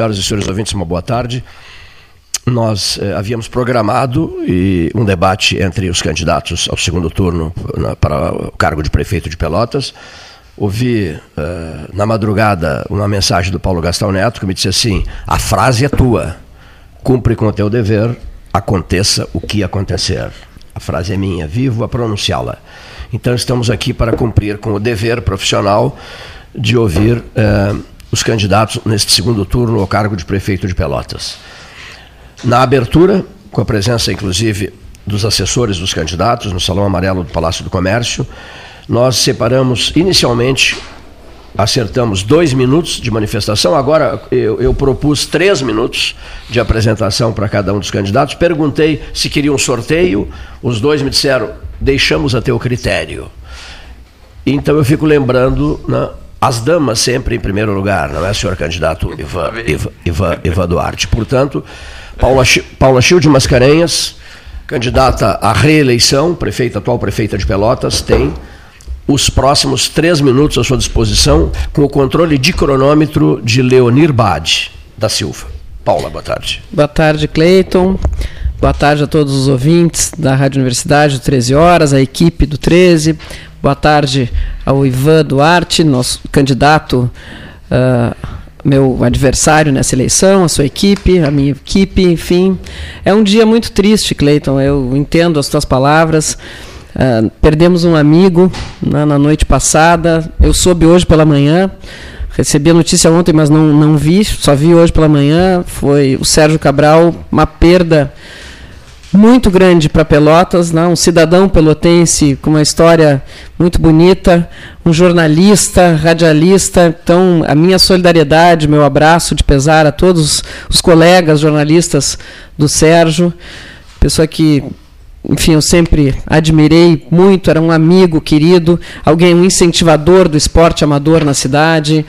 senhoras e senhores ouvintes, uma boa tarde. Nós eh, havíamos programado um debate entre os candidatos ao segundo turno na, para o cargo de prefeito de Pelotas. Ouvi eh, na madrugada uma mensagem do Paulo Gastão Neto que me disse assim: a frase é tua, cumpre com o teu dever, aconteça o que acontecer. A frase é minha, vivo a pronunciá-la. Então estamos aqui para cumprir com o dever profissional de ouvir eh, os candidatos neste segundo turno ao cargo de prefeito de Pelotas. Na abertura, com a presença inclusive dos assessores dos candidatos no Salão Amarelo do Palácio do Comércio, nós separamos inicialmente, acertamos dois minutos de manifestação, agora eu, eu propus três minutos de apresentação para cada um dos candidatos. Perguntei se queriam um sorteio, os dois me disseram: deixamos a teu critério. Então eu fico lembrando né, as damas sempre em primeiro lugar, não é, senhor candidato Ivan, Ivan, Ivan, Ivan Duarte? Portanto, Paula, Paula Chil de Mascarenhas, candidata à reeleição, prefeita, atual prefeita de Pelotas, tem os próximos três minutos à sua disposição com o controle de cronômetro de Leonir Bade da Silva. Paula, boa tarde. Boa tarde, Cleiton. Boa tarde a todos os ouvintes da Rádio Universidade do 13 Horas, a equipe do 13. Boa tarde ao Ivan Duarte, nosso candidato, uh, meu adversário nessa eleição, a sua equipe, a minha equipe, enfim. É um dia muito triste, Cleiton, eu entendo as tuas palavras. Uh, perdemos um amigo na, na noite passada, eu soube hoje pela manhã. Recebi a notícia ontem, mas não, não vi, só vi hoje pela manhã. Foi o Sérgio Cabral, uma perda muito grande para Pelotas, né? um cidadão pelotense com uma história muito bonita, um jornalista, radialista. Então, a minha solidariedade, meu abraço de pesar a todos os colegas jornalistas do Sérgio, pessoa que, enfim, eu sempre admirei muito, era um amigo querido, alguém, um incentivador do esporte amador na cidade,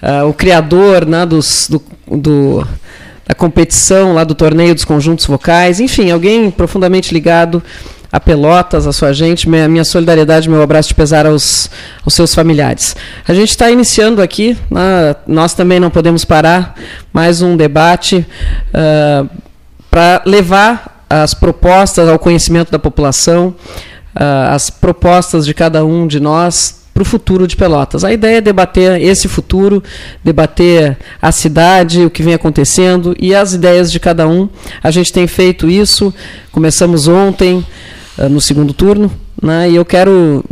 uh, o criador né, dos, do, do da competição lá do torneio dos conjuntos vocais, enfim, alguém profundamente ligado a Pelotas, a sua gente, minha, minha solidariedade, meu abraço de pesar aos, aos seus familiares. A gente está iniciando aqui, né, nós também não podemos parar, mais um debate uh, para levar as propostas ao conhecimento da população, uh, as propostas de cada um de nós para o futuro de Pelotas. A ideia é debater esse futuro, debater a cidade, o que vem acontecendo e as ideias de cada um. A gente tem feito isso, começamos ontem, uh, no segundo turno, né, e eu quero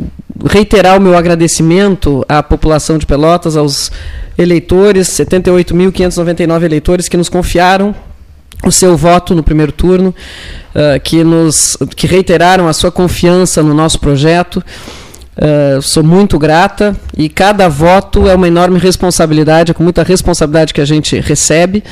reiterar o meu agradecimento à população de Pelotas, aos eleitores, 78.599 eleitores que nos confiaram o seu voto no primeiro turno, uh, que nos que reiteraram a sua confiança no nosso projeto. Uh, sou muito grata e cada voto é uma enorme responsabilidade, é com muita responsabilidade que a gente recebe.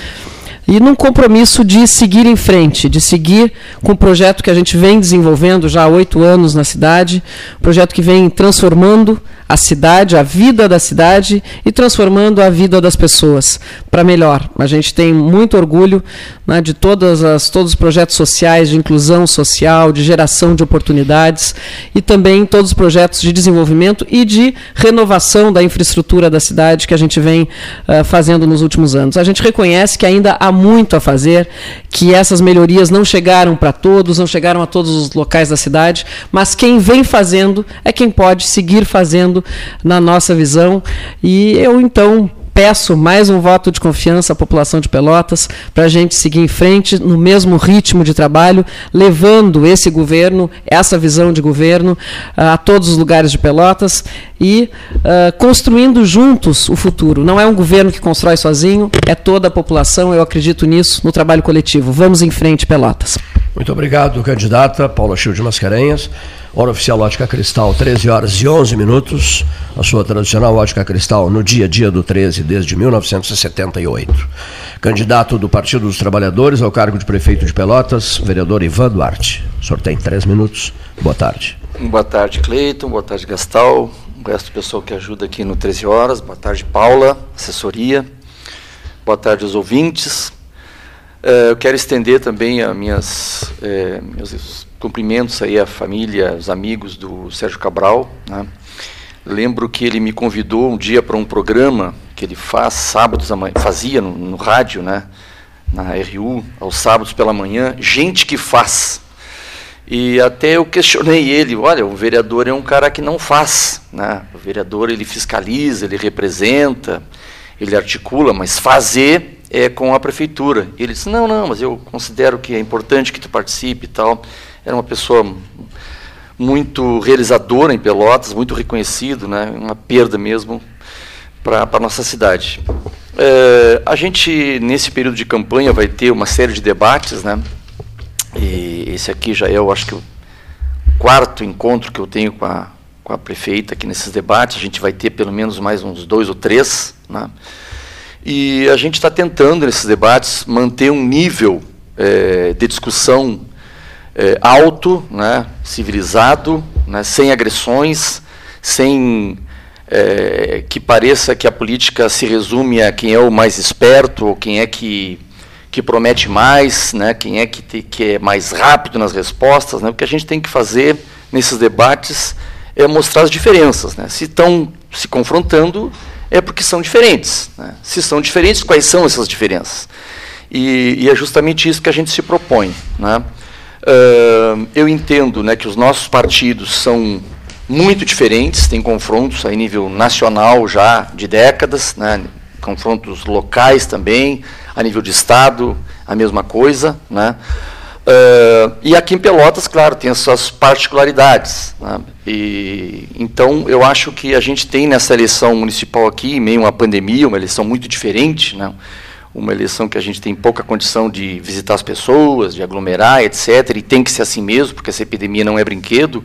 E num compromisso de seguir em frente, de seguir com o projeto que a gente vem desenvolvendo já há oito anos na cidade, projeto que vem transformando a cidade, a vida da cidade e transformando a vida das pessoas para melhor. A gente tem muito orgulho né, de todas as, todos os projetos sociais de inclusão social, de geração de oportunidades e também todos os projetos de desenvolvimento e de renovação da infraestrutura da cidade que a gente vem uh, fazendo nos últimos anos. A gente reconhece que ainda há muito a fazer, que essas melhorias não chegaram para todos, não chegaram a todos os locais da cidade, mas quem vem fazendo é quem pode seguir fazendo na nossa visão. E eu então peço mais um voto de confiança à população de Pelotas para a gente seguir em frente no mesmo ritmo de trabalho, levando esse governo, essa visão de governo a todos os lugares de Pelotas e uh, construindo juntos o futuro. Não é um governo que constrói sozinho, é toda a população. Eu acredito nisso, no trabalho coletivo. Vamos em frente, Pelotas. Muito obrigado, candidata Paula Chil de Mascarenhas. Hora oficial Ótica Cristal, 13 horas e 11 minutos. A sua tradicional Ótica Cristal no dia a dia do 13, desde 1978. Candidato do Partido dos Trabalhadores ao cargo de prefeito de Pelotas, vereador Ivan Duarte. O senhor tem três minutos. Boa tarde. Boa tarde, Cleiton. Boa tarde, Gastal. O resto do pessoal que ajuda aqui no 13 horas. Boa tarde, Paula, assessoria. Boa tarde aos ouvintes. Uh, eu quero estender também a minhas, eh, meus cumprimentos aí à família, os amigos do Sérgio Cabral. Né? Lembro que ele me convidou um dia para um programa que ele faz sábados fazia no, no rádio, né, na RU, aos sábados pela manhã, gente que faz. E até eu questionei ele, olha, o vereador é um cara que não faz, né? O vereador ele fiscaliza, ele representa, ele articula, mas fazer é com a prefeitura. E ele disse: "Não, não, mas eu considero que é importante que tu participe e tal". Era uma pessoa muito realizadora em Pelotas, muito reconhecido, né? Uma perda mesmo para a nossa cidade. É, a gente nesse período de campanha vai ter uma série de debates, né? E esse aqui já é, eu acho que, o quarto encontro que eu tenho com a, com a prefeita aqui nesses debates. A gente vai ter pelo menos mais uns dois ou três. Né? E a gente está tentando, nesses debates, manter um nível é, de discussão é, alto, né, civilizado, né, sem agressões, sem é, que pareça que a política se resume a quem é o mais esperto ou quem é que que promete mais, né, quem é que, te, que é mais rápido nas respostas. Né, o que a gente tem que fazer nesses debates é mostrar as diferenças. Né. Se estão se confrontando, é porque são diferentes. Né. Se são diferentes, quais são essas diferenças? E, e é justamente isso que a gente se propõe. Né. Uh, eu entendo né, que os nossos partidos são muito diferentes, tem confrontos a nível nacional já de décadas, né, confrontos locais também, a nível de Estado, a mesma coisa. Né? Uh, e aqui em Pelotas, claro, tem as suas particularidades. Né? E, então, eu acho que a gente tem nessa eleição municipal aqui, em meio a uma pandemia, uma eleição muito diferente, né? uma eleição que a gente tem pouca condição de visitar as pessoas, de aglomerar, etc. E tem que ser assim mesmo, porque essa epidemia não é brinquedo.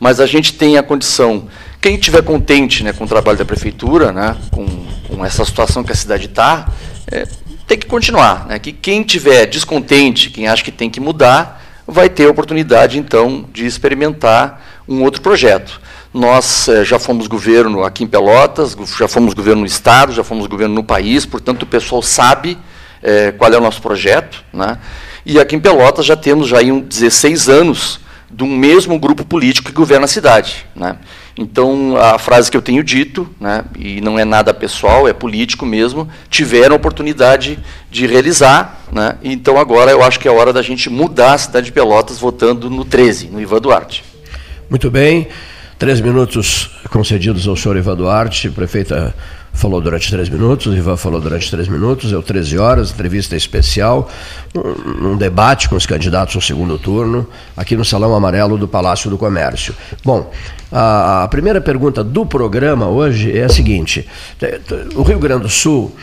Mas a gente tem a condição. Quem estiver contente né, com o trabalho da prefeitura, né, com, com essa situação que a cidade está, é, tem que continuar. Né? Que quem tiver descontente, quem acha que tem que mudar, vai ter a oportunidade, então, de experimentar um outro projeto. Nós eh, já fomos governo aqui em Pelotas, já fomos governo no Estado, já fomos governo no país, portanto, o pessoal sabe eh, qual é o nosso projeto. Né? E aqui em Pelotas já temos já aí 16 anos de um mesmo grupo político que governa a cidade. Né? Então, a frase que eu tenho dito, né, e não é nada pessoal, é político mesmo, tiveram a oportunidade de realizar. Né, então, agora eu acho que é hora da gente mudar a cidade de Pelotas votando no 13, no Ivan Duarte. Muito bem. Três minutos concedidos ao senhor Ivan Duarte, prefeita falou durante três minutos, o Ivan falou durante três minutos, é o 13 horas, entrevista especial, um, um, debate com os candidatos ao segundo turno, aqui no Salão Amarelo do Palácio do Comércio. Bom, a, primeira pergunta do programa hoje é a seguinte: o Rio Grande do Sul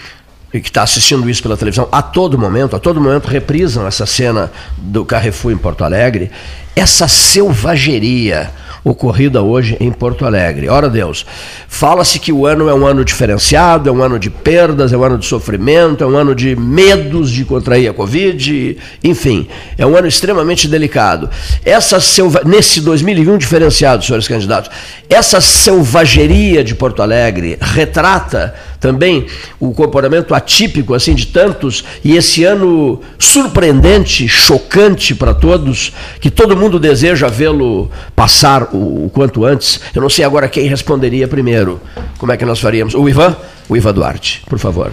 que está assistindo isso pela televisão a todo momento, a todo momento reprisam essa cena do Carrefour em Porto Alegre, essa selvageria, ocorrida hoje em Porto Alegre. Ora Deus, fala-se que o ano é um ano diferenciado, é um ano de perdas, é um ano de sofrimento, é um ano de medos de contrair a Covid, enfim, é um ano extremamente delicado. Essa selva... Nesse 2021 diferenciado, senhores candidatos, essa selvageria de Porto Alegre retrata também o comportamento atípico assim de tantos e esse ano surpreendente, chocante para todos, que todo mundo deseja vê-lo passar o, o, quanto antes. Eu não sei agora quem responderia primeiro. Como é que nós faríamos? O Ivan? O Ivan Duarte, por favor.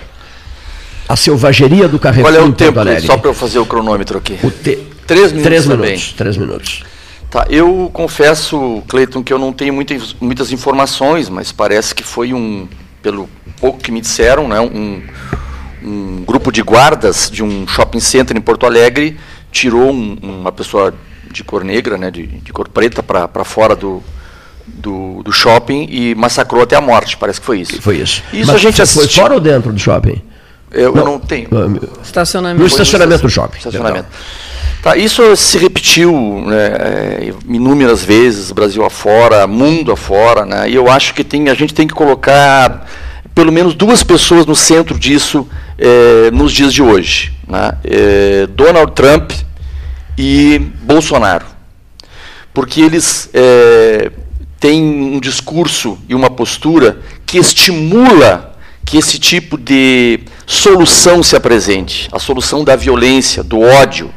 A selvageria do Carrefour Qual é o tempo, só para eu fazer o cronômetro aqui? O te... Três minutos Três também. minutos. Três minutos. Tá, eu confesso, Cleiton, que eu não tenho muitas, muitas informações, mas parece que foi um, pelo pouco que me disseram, né, um, um grupo de guardas de um shopping center em Porto Alegre tirou um, uma pessoa de cor negra, né, de, de cor preta, para fora do, do, do, shopping e massacrou até a morte. Parece que foi isso. Foi isso. Isso Mas a gente assistiu. Foi fora ou dentro do shopping? Eu não, eu não tenho. Estacionamento. No estacionamento do shopping. Estacionamento. Tá, isso se repetiu né, é, inúmeras vezes, Brasil afora, mundo afora, né, e eu acho que tem, a gente tem que colocar pelo menos duas pessoas no centro disso é, nos dias de hoje. Né, é, Donald Trump e Bolsonaro. Porque eles é, têm um discurso e uma postura que estimula que esse tipo de solução se apresente a solução da violência, do ódio,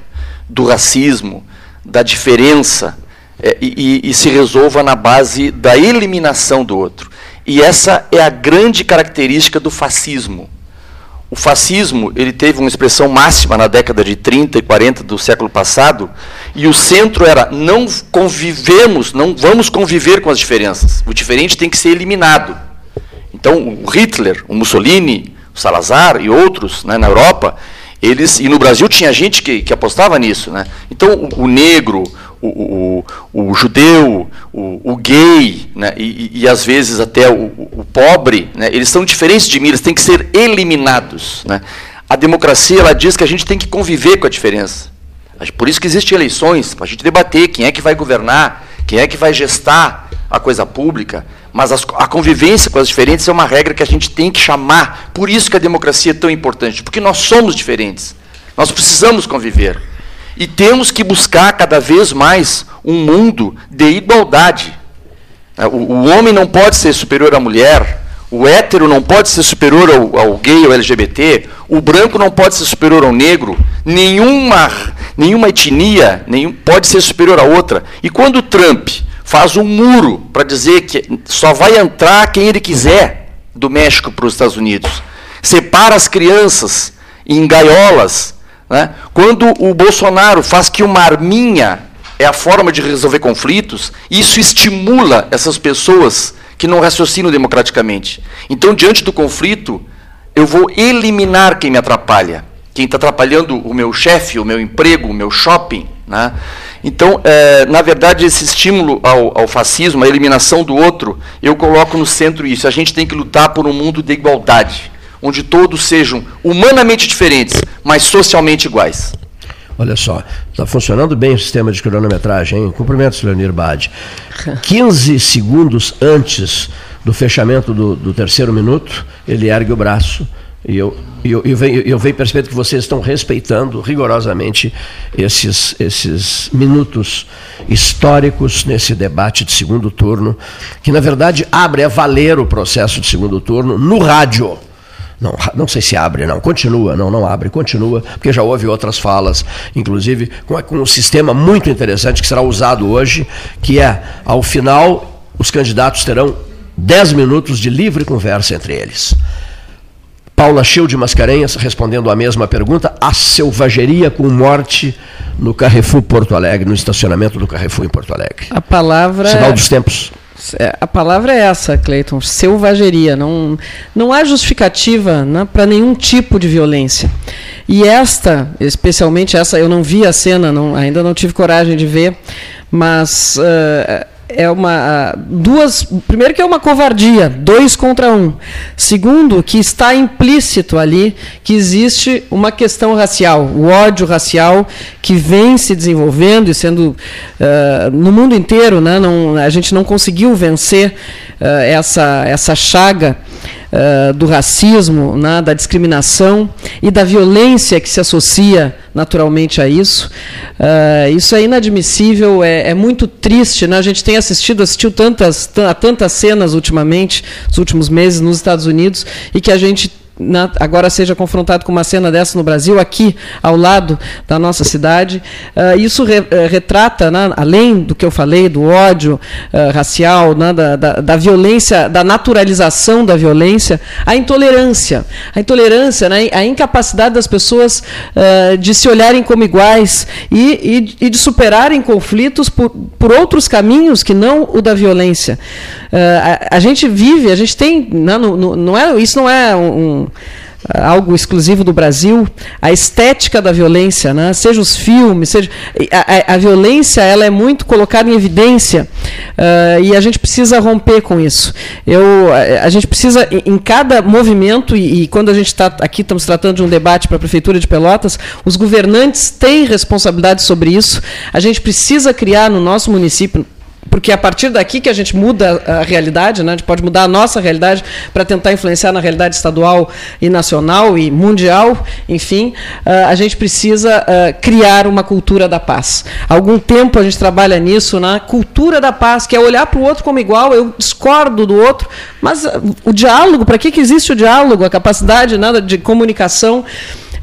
do racismo, da diferença, é, e, e, se resolva na base da eliminação do outro. E essa é a grande característica do fascismo. O fascismo ele teve uma expressão máxima na década de 30 e 40 do século passado, e o centro era não convivemos, não vamos conviver com as diferenças. O diferente tem que ser eliminado. Então, o Hitler, o Mussolini, o Salazar e outros né, na Europa, eles e no Brasil tinha gente que, que apostava nisso, né? Então, o, o negro, o, o, o, judeu, o, gay, né, e, e, às vezes até o, pobre, né, eles são diferentes de mim, eles têm que ser eliminados. Né. A democracia ela diz que a gente tem que conviver com a diferença. Por isso que existem eleições, para a gente debater quem é que vai governar, quem é que vai gestar a coisa pública. Mas a convivência com as diferentes é uma regra que a gente tem que chamar. Por isso que a democracia é tão importante, porque nós somos diferentes. Nós precisamos conviver. E temos que buscar cada vez mais um mundo de igualdade. É, o, o homem não pode ser superior à mulher, o hétero não pode ser superior ao, ao gay ou LGBT, o branco não pode ser superior ao negro, nenhuma, nenhuma etnia nenhum, pode ser superior a outra. E quando o Trump faz um muro para dizer que só vai entrar quem ele quiser do México para os Estados Unidos, separa as crianças em gaiolas, né? Quando o Bolsonaro faz que uma arminha é a forma de resolver conflitos, isso estimula essas pessoas que não raciocinam democraticamente. Então, diante do conflito, eu vou eliminar quem me atrapalha. Quem está atrapalhando o meu chefe, o meu emprego, o meu shopping. Né? Então, é, na verdade, esse estímulo ao, ao, fascismo, a eliminação do outro, eu coloco no centro isso. A gente tem que lutar por um mundo de igualdade onde todos sejam humanamente diferentes, mas socialmente iguais. Olha só, está funcionando bem o sistema de cronometragem, hein? Cumprimentos, Leonir Bade. 15 segundos antes do fechamento do, do, terceiro minuto, ele ergue o braço e eu, eu, eu, venho, eu venho percebendo que vocês estão respeitando rigorosamente esses, esses minutos históricos nesse debate de segundo turno, que na verdade abre a valer o processo de segundo turno no rádio. Não, não sei se abre, não. Continua, não, não abre, continua, porque já houve outras falas, inclusive com, com um sistema muito interessante que será usado hoje, que é, ao final, os candidatos terão 10 minutos de livre conversa entre eles. Paula Chil de Mascarenhas, respondendo a mesma pergunta, a selvageria com morte no Carrefour Porto Alegre, no estacionamento do Carrefour em Porto Alegre. A palavra. Sinal dos tempos. É, a palavra é essa, Cleiton, selvageria. Não, não há justificativa né, para nenhum tipo de violência. E esta, especialmente essa, eu não vi a cena, não, ainda não tive coragem de ver, mas uh, é uma duas primeiro que é uma covardia dois contra um. Segundo que está implícito ali que existe uma questão racial o ódio racial que vem se desenvolvendo e sendo uh, no mundo inteiro né não, a gente não conseguiu vencer uh, essa essa chaga uh, do racismo, né, da discriminação e da violência que se associa naturalmente a isso. Uh, isso é inadmissível, é, é, muito triste. Né? A gente tem assistido, assistiu tantas, a tantas cenas ultimamente, nos últimos meses, nos Estados Unidos, e que a gente na, agora seja confrontado com uma cena dessa no Brasil, aqui ao lado da nossa cidade. Uh, isso re, uh, retrata, né, além do que eu falei, do ódio uh, racial, né, da, da, da, violência, da naturalização da violência, a intolerância. A intolerância, né, a incapacidade das pessoas de se olharem como iguais e, e, e, de superarem conflitos por, por outros caminhos que não o da violência. A, a, gente vive, a gente tem. Né, não, não, não é, isso não é um algo exclusivo do Brasil, a estética da violência, né? seja os filmes, seja a, a, a violência ela é muito colocada em evidência uh, e a gente precisa romper com isso. Eu, a, a gente precisa em, em cada movimento e, e, quando a gente está aqui estamos tratando de um debate para a prefeitura de Pelotas, os governantes têm responsabilidade sobre isso. A gente precisa criar no nosso município porque é a partir daqui que a gente muda a realidade, né? a gente pode mudar a nossa realidade para tentar influenciar na realidade estadual e nacional e mundial, enfim, uh, a gente precisa uh, criar uma cultura da paz. Há algum tempo a gente trabalha nisso, na cultura da paz, que é olhar para o outro como igual, eu discordo do outro, mas uh, o diálogo, para que, que existe o diálogo, a capacidade né, de comunicação,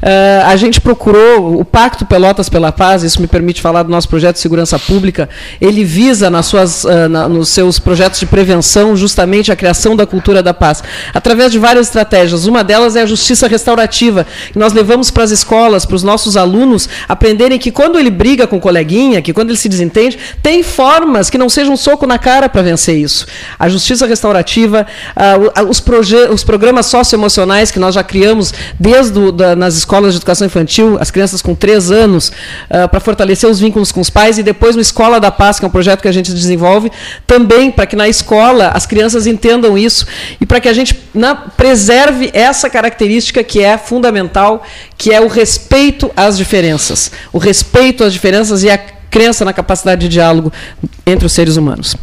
Uh, a gente procurou o Pacto Pelotas pela Paz, isso me permite falar do nosso projeto de segurança pública, ele visa nas suas, uh, na, nos seus projetos de prevenção justamente a criação da cultura da paz, através de várias estratégias. Uma delas é a justiça restaurativa, que nós levamos para as escolas, para os nossos alunos aprenderem que quando ele briga com o coleguinha, que quando ele se desentende, tem formas que não sejam um soco na cara para vencer isso. A justiça restaurativa, uh, os, os programas socioemocionais que nós já criamos desde da, nas escolas de educação infantil, as crianças com três anos, uh, para fortalecer os vínculos com os pais, e depois no Escola da Paz, que é um projeto que a gente desenvolve, também para que na escola as crianças entendam isso e para que a gente na, preserve essa característica que é fundamental, que é o respeito às diferenças. O respeito às diferenças e a crença na capacidade de diálogo entre os seres humanos.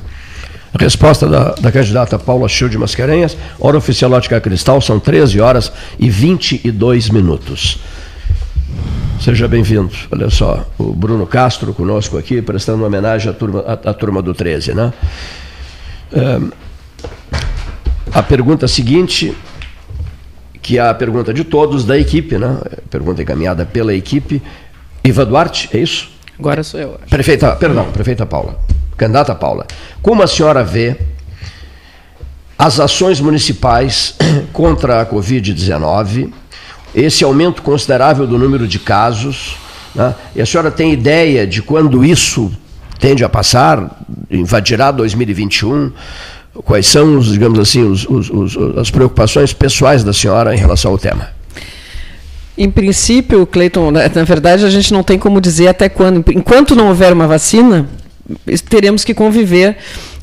Resposta da, da candidata Paula Schild Mascarenhas. Hora oficial Ótica Cristal, são 13 horas e 22 minutos. Seja bem-vindo. Olha só, o Bruno Castro conosco aqui, prestando homenagem à turma, à, à turma do 13, né? É, a pergunta seguinte, que é a pergunta de todos da equipe, né? Pergunta encaminhada pela equipe. Iva Duarte, é isso? Agora sou eu. Acho. Prefeita, perdão, prefeita Paula. Candidata Paula, como a senhora vê as ações municipais contra a Covid-19, esse aumento considerável do número de casos, né? e a senhora tem ideia de quando isso tende a passar, invadirá 2021? Quais são, os, digamos assim, os, os, os, as preocupações pessoais da senhora em relação ao tema? Em princípio, Cleiton, na verdade a gente não tem como dizer até quando. Enquanto não houver uma vacina, teremos que conviver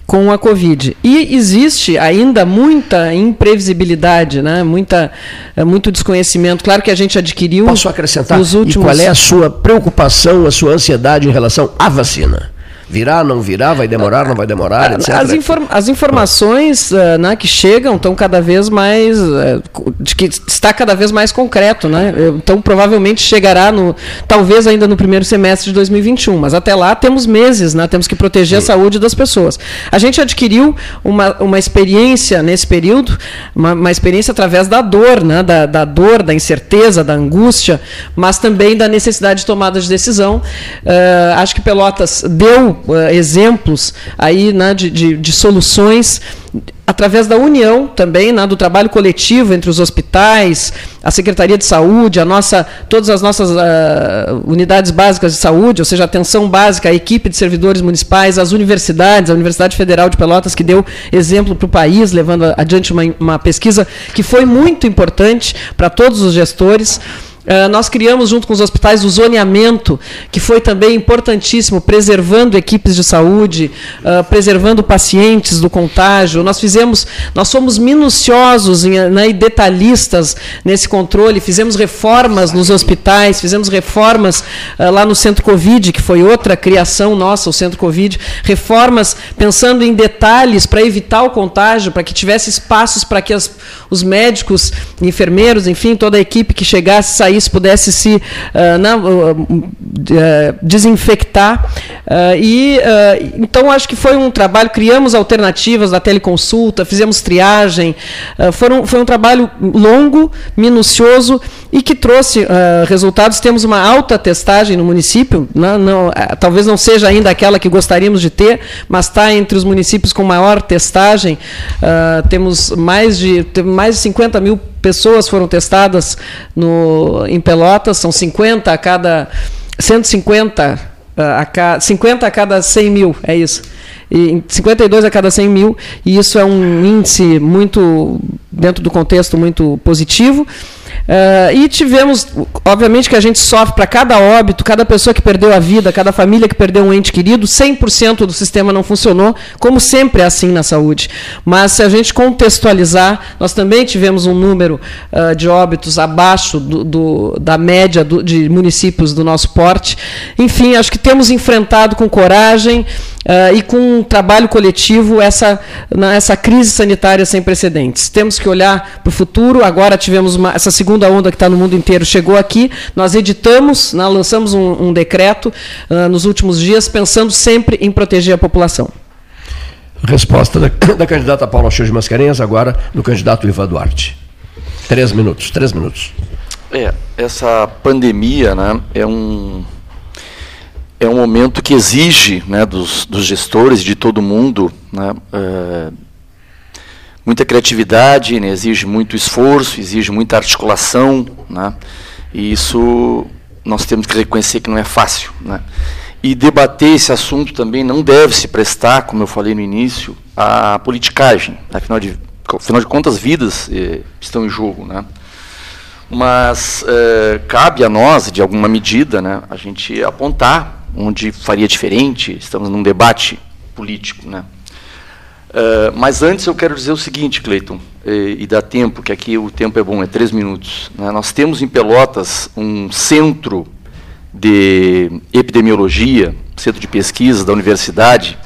com a Covid. E existe ainda muita imprevisibilidade, né? muita, é, muito desconhecimento. Claro que a gente adquiriu. Posso acrescentar? Nos últimos... E qual é a sua preocupação, a sua ansiedade em relação à vacina? Virá, não virá, vai demorar, não vai demorar, etc. As, inform as informações uh, né, que chegam estão cada vez mais. Uh, de que está cada vez mais concreto. Né? Então, provavelmente chegará no. talvez ainda no primeiro semestre de 2021. Mas até lá temos meses, né? temos que proteger Sim. a saúde das pessoas. A gente adquiriu uma, uma experiência nesse período, uma, uma experiência através da dor, né? da, da dor, da incerteza, da angústia, mas também da necessidade de tomada de decisão. Uh, acho que Pelotas deu exemplos aí né, de, de, de, soluções através da união também, né, do trabalho coletivo entre os hospitais, a Secretaria de Saúde, a nossa, todas as nossas uh, unidades básicas de saúde, ou seja, atenção básica, a equipe de servidores municipais, as universidades, a Universidade Federal de Pelotas, que deu exemplo para o país, levando adiante uma, uma pesquisa que foi muito importante para todos os gestores. Uh, nós criamos, junto com os hospitais, o zoneamento, que foi também importantíssimo, preservando equipes de saúde, uh, preservando pacientes do contágio. Nós fizemos, nós somos minuciosos em, né, e detalhistas nesse controle, fizemos reformas nos hospitais, fizemos reformas uh, lá no Centro Covid, que foi outra criação nossa, o Centro Covid, reformas pensando em detalhes para evitar o contágio, para que tivesse espaços para que as, os médicos, enfermeiros, enfim, toda a equipe que chegasse, saísse país pudesse se uh, uh, desinfectar. e então acho que foi um trabalho, criamos alternativas da teleconsulta, fizemos triagem, foram, foi um trabalho longo, minucioso e que trouxe resultados. Temos uma alta testagem no município, não, não, talvez não seja ainda aquela que gostaríamos de ter, mas está entre os municípios com maior testagem. temos mais de, mais de 50 mil pessoas foram testadas no, em Pelotas, são 50 a cada 150 a cada, 50 a cada 100 mil, é isso. E 52 a cada 100 mil, e isso é um índice muito, dentro do contexto, muito positivo. Uh, e tivemos, obviamente que a gente sofre para cada óbito, cada pessoa que perdeu a vida, cada família que perdeu um ente querido, 100% do sistema não funcionou, como sempre é assim na saúde. Mas se a gente contextualizar, nós também tivemos um número uh, de óbitos abaixo do, do, da média do, de municípios do nosso porte. Enfim, acho que temos enfrentado com coragem, Uh, e com um trabalho coletivo essa, essa crise sanitária sem precedentes. Temos que olhar para o futuro. Agora tivemos uma, essa segunda onda que está no mundo inteiro, chegou aqui. Nós editamos, né, lançamos um, um decreto uh, nos últimos dias, pensando sempre em proteger a população. Resposta da, da candidata Paula Show de Mascarenhas, agora do candidato Ivan Duarte. Três minutos, três minutos. É, essa pandemia né, é, um, é um momento que exige né, dos, dos gestores, de todo mundo, né, é, muita criatividade, né, exige muito esforço, exige muita articulação, né, e isso nós temos que reconhecer que não é fácil. Né. E debater esse assunto também não deve se prestar, como eu falei no início, à politicagem. Afinal de, afinal de contas, vidas eh, estão em jogo. Né. Mas eh, cabe a nós, de alguma medida, né, a gente apontar onde faria diferente. Estamos num debate político. Né. Uh, mas antes eu quero dizer o seguinte, Cleiton, e, e, dá tempo, que aqui o tempo é bom, é três minutos. Né? Nós temos em Pelotas um centro de epidemiologia, centro de pesquisa da universidade,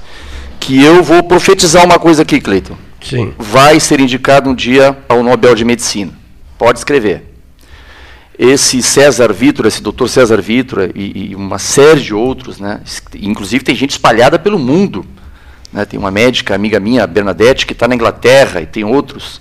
que eu vou profetizar uma coisa aqui, Cleiton. Sim. Vai ser indicado um dia ao Nobel de Medicina. Pode escrever. Esse César Vitor, esse doutor César Vitor e, e uma série de outros, né? inclusive tem gente espalhada pelo mundo né? Tem uma médica, amiga minha, Bernadette, que está na Inglaterra, e tem outros.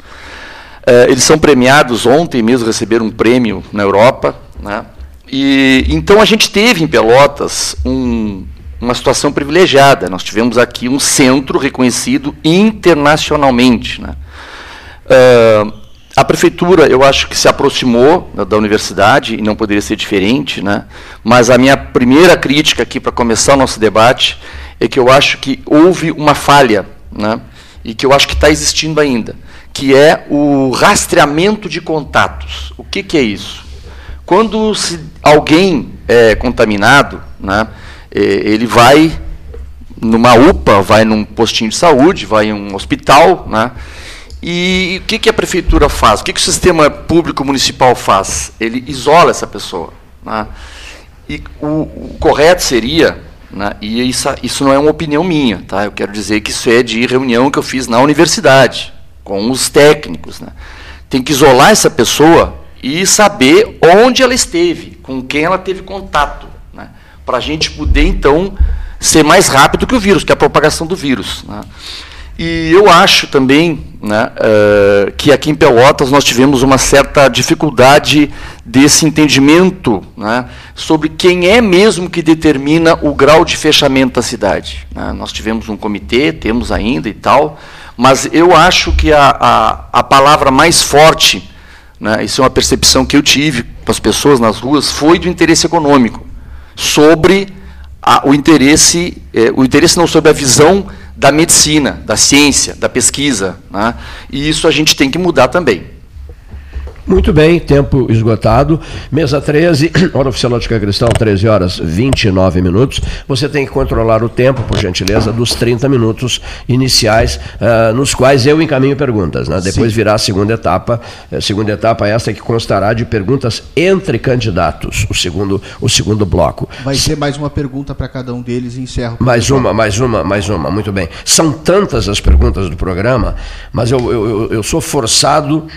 Uh, eles são premiados, ontem mesmo receberam um prêmio na Europa. Né? E, então a gente teve em Pelotas um, uma situação privilegiada. Nós tivemos aqui um centro reconhecido internacionalmente. Né? Uh, a prefeitura, eu acho que se aproximou da, da, universidade, e não poderia ser diferente, né? mas a minha primeira crítica aqui, para começar o nosso debate, é que eu acho que houve uma falha, né, e que eu acho que está existindo ainda, que é o rastreamento de contatos. O que, que é isso? Quando se, alguém é contaminado, né, é, ele vai numa UPA, vai num postinho de saúde, vai em um hospital, né, e o que, que a prefeitura faz? O que, que o sistema público municipal faz? Ele isola essa pessoa. Né? E o, o correto seria né? E isso, isso não é uma opinião minha, tá? eu quero dizer que isso é de reunião que eu fiz na universidade, com os técnicos. Né? Tem que isolar essa pessoa e saber onde ela esteve, com quem ela teve contato, né? para a gente poder, então, ser mais rápido que o vírus, que é a propagação do vírus. Né? E eu acho também né, uh, que aqui em Pelotas nós tivemos uma certa dificuldade desse entendimento né, sobre quem é mesmo que determina o grau de fechamento da cidade. Né. Nós tivemos um comitê, temos ainda e tal, mas eu acho que a, a, a palavra mais forte, né, isso é uma percepção que eu tive com as pessoas nas ruas, foi do interesse econômico, sobre a, o interesse, eh, o interesse não sobre a visão da medicina, da ciência, da pesquisa. Né? E isso a gente tem que mudar também. Muito bem, tempo esgotado. Mesa 13, hora oficial Ótica Cristal, 13 horas 29 minutos. Você tem que controlar o tempo, por gentileza, dos 30 minutos iniciais, uh, nos quais eu encaminho perguntas. Né? Depois Sim. virá a segunda etapa. A segunda etapa é essa que constará de perguntas entre candidatos, o segundo, o segundo bloco. Vai ser mais uma pergunta para cada um deles e encerro. Mais uma, mais uma, mais uma. Muito bem. São tantas as perguntas do programa, mas eu, eu, eu sou forçado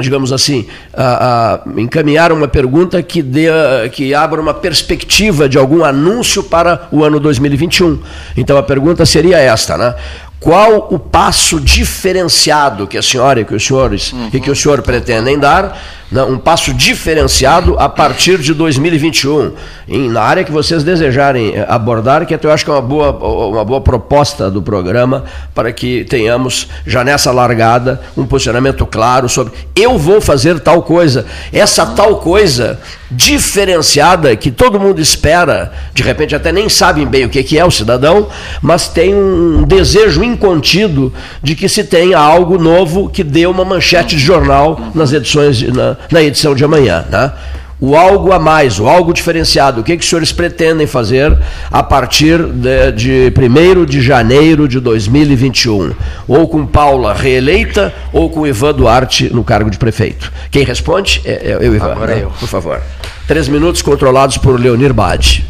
digamos assim, a, a encaminhar uma pergunta que, dê, que abra uma perspectiva de algum anúncio para o ano 2021. Então a pergunta seria esta, né? Qual o passo diferenciado que a senhora e que os senhores uhum. e que o senhor pretendem dar né, um passo diferenciado a partir de 2021, em, na área que vocês desejarem eh, abordar, que até eu acho que é uma boa, uma boa proposta do programa para que tenhamos, já nessa largada, um posicionamento claro sobre eu vou fazer tal coisa. Essa tal coisa diferenciada que todo mundo espera, de repente até nem sabem bem o que é o cidadão, mas tem um desejo incontido de que se tenha algo novo que dê uma manchete de jornal nas edições, na, na, edição de amanhã. Né? O algo a mais, o algo diferenciado, o que, que os senhores pretendem fazer a partir de, de 1 de janeiro de 2021? Ou com Paula reeleita ou com Ivan Duarte no cargo de prefeito? Quem responde é, é eu, Ivan. Agora né? eu. Por favor. Três minutos controlados por Leonir Bade.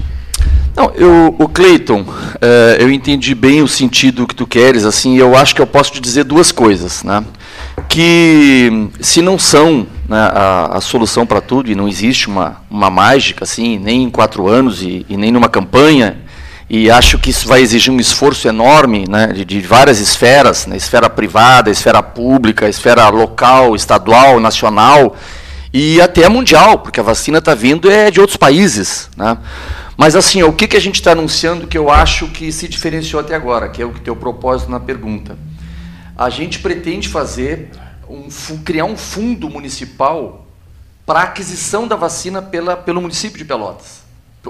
Não, eu, o Cleiton, é, eu entendi bem o sentido que tu queres, assim, eu acho que eu posso te dizer duas coisas, né? Que se não são né, a, a, solução para tudo, e não existe uma, uma mágica, assim, nem em quatro anos e, e, nem numa campanha, e acho que isso vai exigir um esforço enorme né, de, de várias esferas, né, esfera privada, esfera pública, esfera local, estadual, nacional, E até mundial, porque a vacina está vindo é de outros países. Né? Mas assim, o que, que a gente está anunciando que eu acho que se diferenciou até agora, que é o o propósito na pergunta. A gente pretende fazer um, criar um fundo municipal para aquisição da vacina pela, pelo município de Pelotas.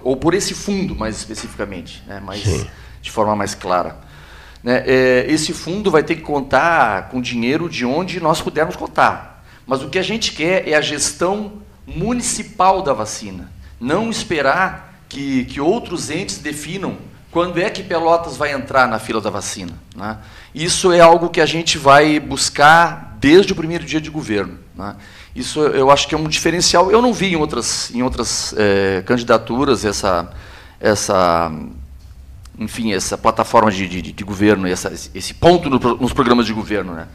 Ou por esse fundo, mais especificamente, né? mais, de forma mais clara. Né? É, esse fundo vai ter que contar com dinheiro de onde nós pudermos contar. Mas o que a gente quer é a gestão municipal da vacina. Não esperar que, que outros entes definam quando é que Pelotas vai entrar na fila da vacina. Né? Isso é algo que a gente vai buscar desde o primeiro dia de governo. Né? Isso eu acho que é um diferencial. Eu não vi em outras, em outras é, candidaturas essa, essa, enfim, essa plataforma de, de, de governo, essa, esse ponto no, nos programas de governo. Né?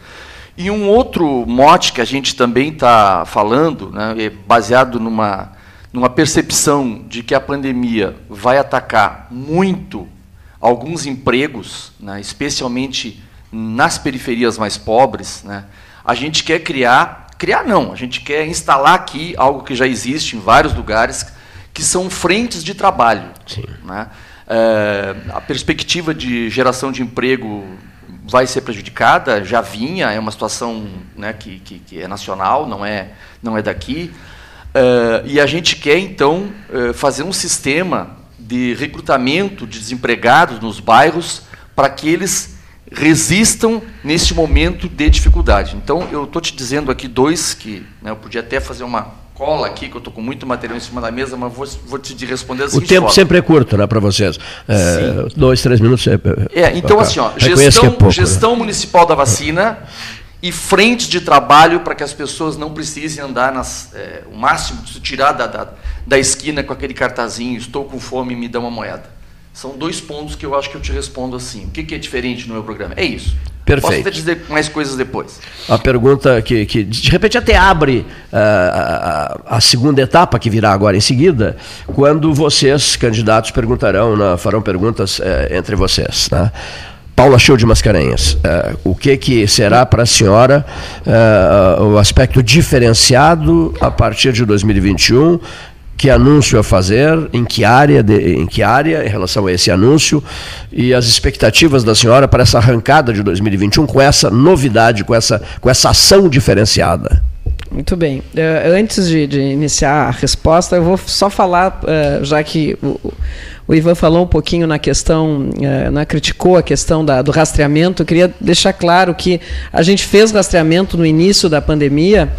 E um outro mote que a gente também está falando, né, é baseado numa, numa percepção de que a pandemia vai atacar muito alguns empregos, né, especialmente nas periferias mais pobres, né, a gente quer criar criar não, a gente quer instalar aqui algo que já existe em vários lugares, que são frentes de trabalho. Né? É, a perspectiva de geração de emprego vai ser prejudicada, já vinha, é uma situação né, que, que, que, é nacional, não é, não é daqui. É, e a gente quer, então, é, fazer um sistema de recrutamento de desempregados nos bairros para que eles resistam nesse momento de dificuldade. Então, eu estou te dizendo aqui dois que né, eu podia até fazer uma cola aqui, que eu estou com muito material em cima da mesa, mas vou, vou te responder assim. O tempo forma. sempre é curto, né, para vocês. É, dois, três minutos. É, é então, assim, ó, gestão, é pouco, né? gestão né? municipal da vacina e frentes de trabalho para que as pessoas não precisem andar nas, é, o máximo, tirar da, da, da esquina com aquele cartazinho, estou com fome, me dá uma moeda. São dois pontos que eu acho que eu te respondo assim. O que, que é diferente no meu programa? É isso. Perfeito. Posso até dizer mais coisas depois. A pergunta que, que de repente até abre uh, a, a, segunda etapa que virá agora em seguida, quando vocês, candidatos, perguntarão, né, farão perguntas uh, entre vocês. Né? Paula Show de Mascarenhas, uh, o que, que será para a senhora o aspecto diferenciado a partir de 2021 que anúncio a fazer, em que área, de, em que área em relação a esse anúncio e as expectativas da senhora para essa arrancada de 2021 com essa novidade, com essa, com essa ação diferenciada. Muito bem. Uh, antes de, de, iniciar a resposta, eu vou só falar, uh, já que o, o Ivan falou um pouquinho na questão, eh, né, criticou a questão da, do rastreamento. Eu queria deixar claro que a gente fez rastreamento no início da pandemia,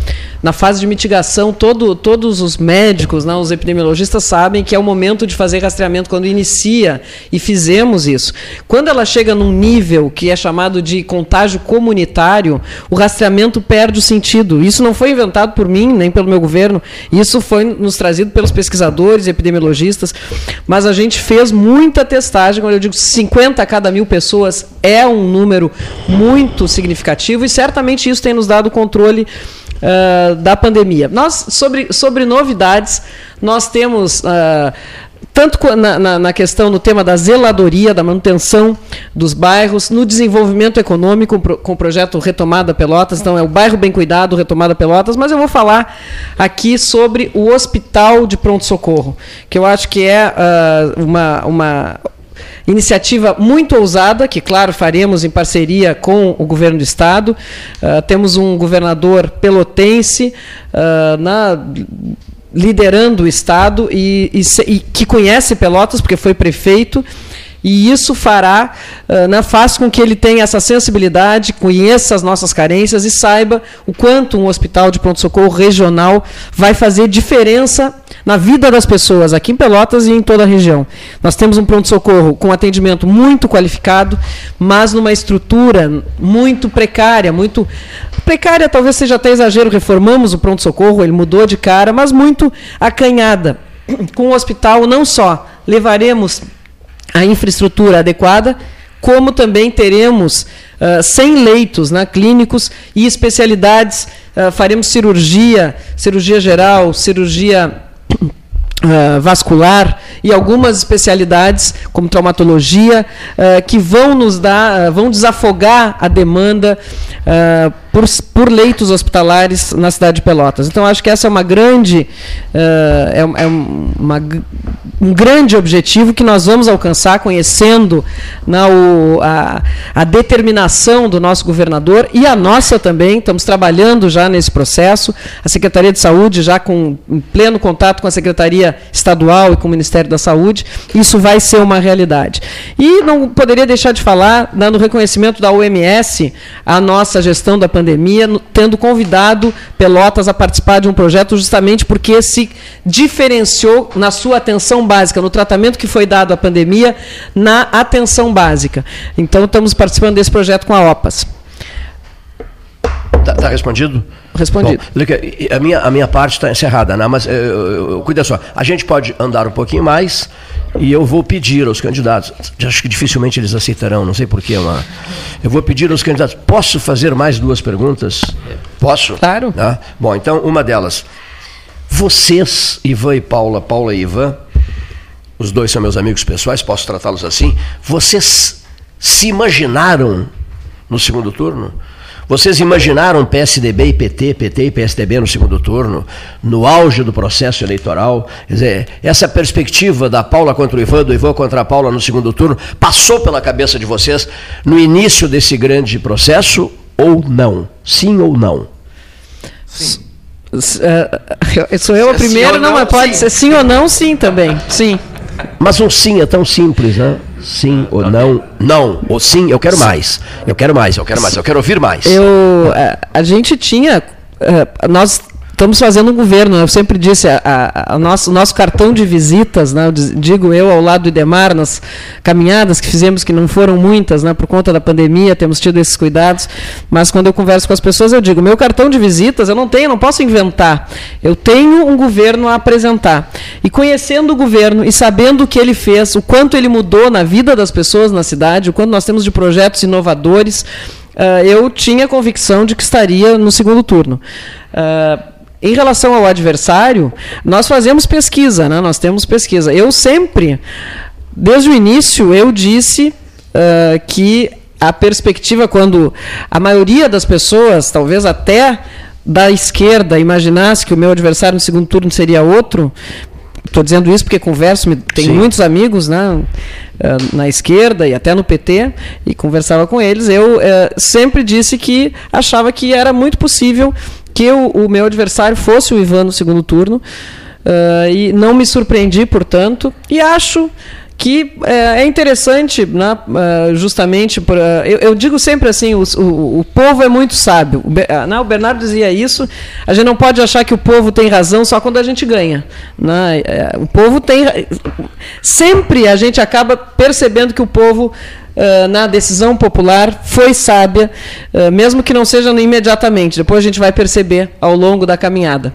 na fase de mitigação. Todo, todos os médicos, né, os epidemiologistas sabem que é o momento de fazer rastreamento quando inicia, e fizemos isso. Quando ela chega num nível que é chamado de contágio comunitário, o rastreamento perde o sentido. Isso não foi inventado por mim, nem pelo meu governo, isso foi nos trazido pelos pesquisadores, epidemiologistas, mas a gente fez muita testagem, quando eu digo 50 a cada mil pessoas, é um número muito significativo e certamente isso tem nos dado controle uh, da pandemia. Nós, sobre, sobre novidades, nós temos. Uh, tanto na, na, na, questão no tema da zeladoria, da manutenção dos bairros, no desenvolvimento econômico com o projeto Retomada Pelotas, então é o bairro bem cuidado, Retomada Pelotas, mas eu vou falar aqui sobre o Hospital de Pronto Socorro, que eu acho que é uh, uma, uma iniciativa muito ousada, que, claro, faremos em parceria com o governo do Estado. Uh, temos um governador pelotense uh, na liderando o Estado e, e, e, que conhece Pelotas, porque foi prefeito, e isso fará, uh, né, faz com que ele tenha essa sensibilidade, conheça as nossas carências e saiba o quanto um hospital de pronto-socorro regional vai fazer diferença na vida das pessoas aqui em Pelotas e em toda a região. Nós temos um pronto-socorro com atendimento muito qualificado, mas numa estrutura muito precária, muito precária, talvez seja até exagero, reformamos o pronto-socorro, ele mudou de cara, mas muito acanhada. Com o hospital, não só levaremos a infraestrutura adequada, como também teremos uh, 100 leitos né, clínicos e especialidades, uh, faremos cirurgia, cirurgia geral, cirurgia uh, vascular e algumas especialidades, como traumatologia, uh, que vão nos dar, uh, vão desafogar a demanda por, por, leitos hospitalares na cidade de Pelotas. Então, acho que essa é uma grande, é, é uma, um grande objetivo que nós vamos alcançar conhecendo na, né, o, a, a determinação do nosso governador e a nossa também. Estamos trabalhando já nesse processo. A Secretaria de Saúde já com em pleno contato com a Secretaria Estadual e com o Ministério da Saúde. Isso vai ser uma realidade. E não poderia deixar de falar, dando reconhecimento da OMS à nossa gestão da pandemia, tendo convidado Pelotas a participar de um projeto justamente porque se diferenciou na sua atenção básica, no tratamento que foi dado à pandemia, na atenção básica. Então, estamos participando desse projeto com a OPAS. Está tá respondido? Respondido. Bom, a, minha, a minha parte está encerrada, né? mas eu, eu, eu, cuida só. A gente pode andar um pouquinho mais e eu vou pedir aos candidatos. Acho que dificilmente eles aceitarão, não sei porquê. Mas eu vou pedir aos candidatos. Posso fazer mais duas perguntas? Posso? Claro. Tá? Bom, então, uma delas. Vocês, Ivan e Paula, Paula e Ivan, os dois são meus amigos pessoais, posso tratá-los assim. Vocês se imaginaram no segundo turno? Vocês imaginaram PSDB e PT, PT e PSDB no segundo turno, no auge do processo eleitoral? Quer dizer, essa perspectiva da Paula contra o Ivan, do Ivan contra a Paula no segundo turno, passou pela cabeça de vocês no início desse grande processo ou não? Sim ou não? Sim. Uh, sou eu a primeira, não, não, mas pode sim. ser sim ou não, sim também. Sim. Mas um sim é tão simples, né? Sim ou não? Não. Ou sim, eu quero mais. Eu quero mais, eu quero mais, eu quero ouvir mais. Eu, a, a gente tinha. Uh, nós estamos fazendo um governo. Eu sempre disse, a, a, a nosso, nosso cartão de visitas, né, digo eu ao lado do Idemar, nas caminhadas que fizemos, que não foram muitas, né, por conta da pandemia, temos tido esses cuidados, mas quando eu converso com as pessoas, eu digo, meu cartão de visitas eu não tenho, não posso inventar. Eu tenho um governo a apresentar. E conhecendo o governo e sabendo o que ele fez, o quanto ele mudou na vida das pessoas na cidade, o quanto nós temos de projetos inovadores, Uh, eu tinha convicção de que estaria no segundo turno. Uh, em relação ao adversário, nós fazemos pesquisa, né? nós temos pesquisa. Eu sempre, desde o início, eu disse uh, que a perspectiva, quando a maioria das pessoas, talvez até da esquerda, imaginasse que o meu adversário no segundo turno seria outro, estou dizendo isso porque converso, tenho Sim. muitos amigos né, na esquerda e até no PT, e conversava com eles, eu eh, sempre disse que achava que era muito possível que o, o meu adversário fosse o Ivan no segundo turno. Uh, e não me surpreendi, portanto, e acho que é, é interessante, né, uh, justamente, uh, eu, eu, digo sempre assim, o, o, o povo é muito sábio. O, uh, né, o, Bernardo dizia isso, a gente não pode achar que o povo tem razão só quando a gente ganha. Né? o povo tem... Sempre a gente acaba percebendo que o povo uh, na decisão popular foi sábia, uh, mesmo que não seja imediatamente. Depois a gente vai perceber ao longo da caminhada.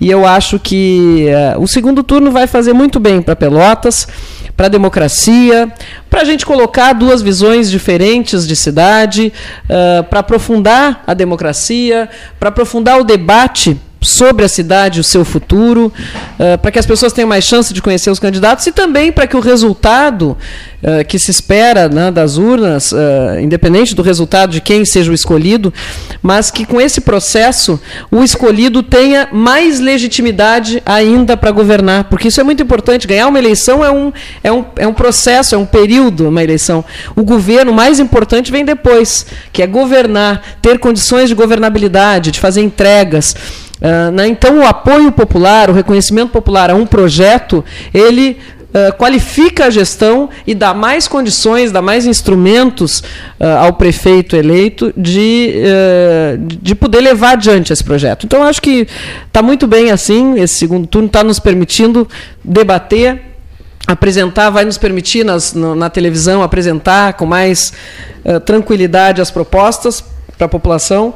E eu acho que uh, o segundo turno vai fazer muito bem para Pelotas, para a democracia, para a gente colocar duas visões diferentes de cidade, para aprofundar a democracia, para aprofundar o debate sobre a cidade, o seu futuro, uh, para que as pessoas tenham mais chance de conhecer os candidatos e também para que o resultado uh, que se espera né, das urnas, uh, independente do resultado de quem seja o escolhido, mas que com esse processo o escolhido tenha mais legitimidade ainda para governar, porque isso é muito importante. Ganhar uma eleição é um, é, um, é um processo, é um período, uma eleição. O governo mais importante vem depois, que é governar, ter condições de governabilidade, de fazer entregas. Uh, né? Então, o apoio popular, o reconhecimento popular a um projeto, ele uh, qualifica a gestão e dá mais condições, dá mais instrumentos uh, ao prefeito eleito de, de poder levar adiante esse projeto. Então, acho que está muito bem assim. Esse segundo turno está nos permitindo debater apresentar, vai nos permitir nas, no, na televisão apresentar com mais tranquilidade as propostas para a população.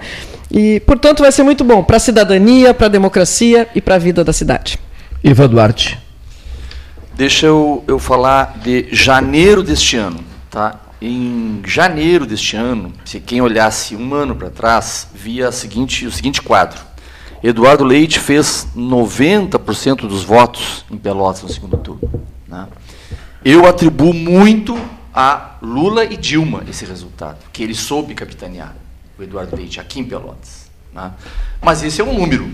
E, portanto, vai ser muito bom para a cidadania, para a democracia e para a vida da cidade. Iva Duarte. Deixa eu, eu falar de janeiro deste ano. Tá? Em janeiro deste ano, se quem olhasse um ano para trás, via seguinte, o seguinte quadro. Eduardo Leite fez 90% dos votos em Pelotas no segundo turno. Né? Eu atribuo muito a Lula e Dilma esse resultado, que ele soube capitanear, o Eduardo Leite, aqui em Pelotas. Né? Mas esse é um número.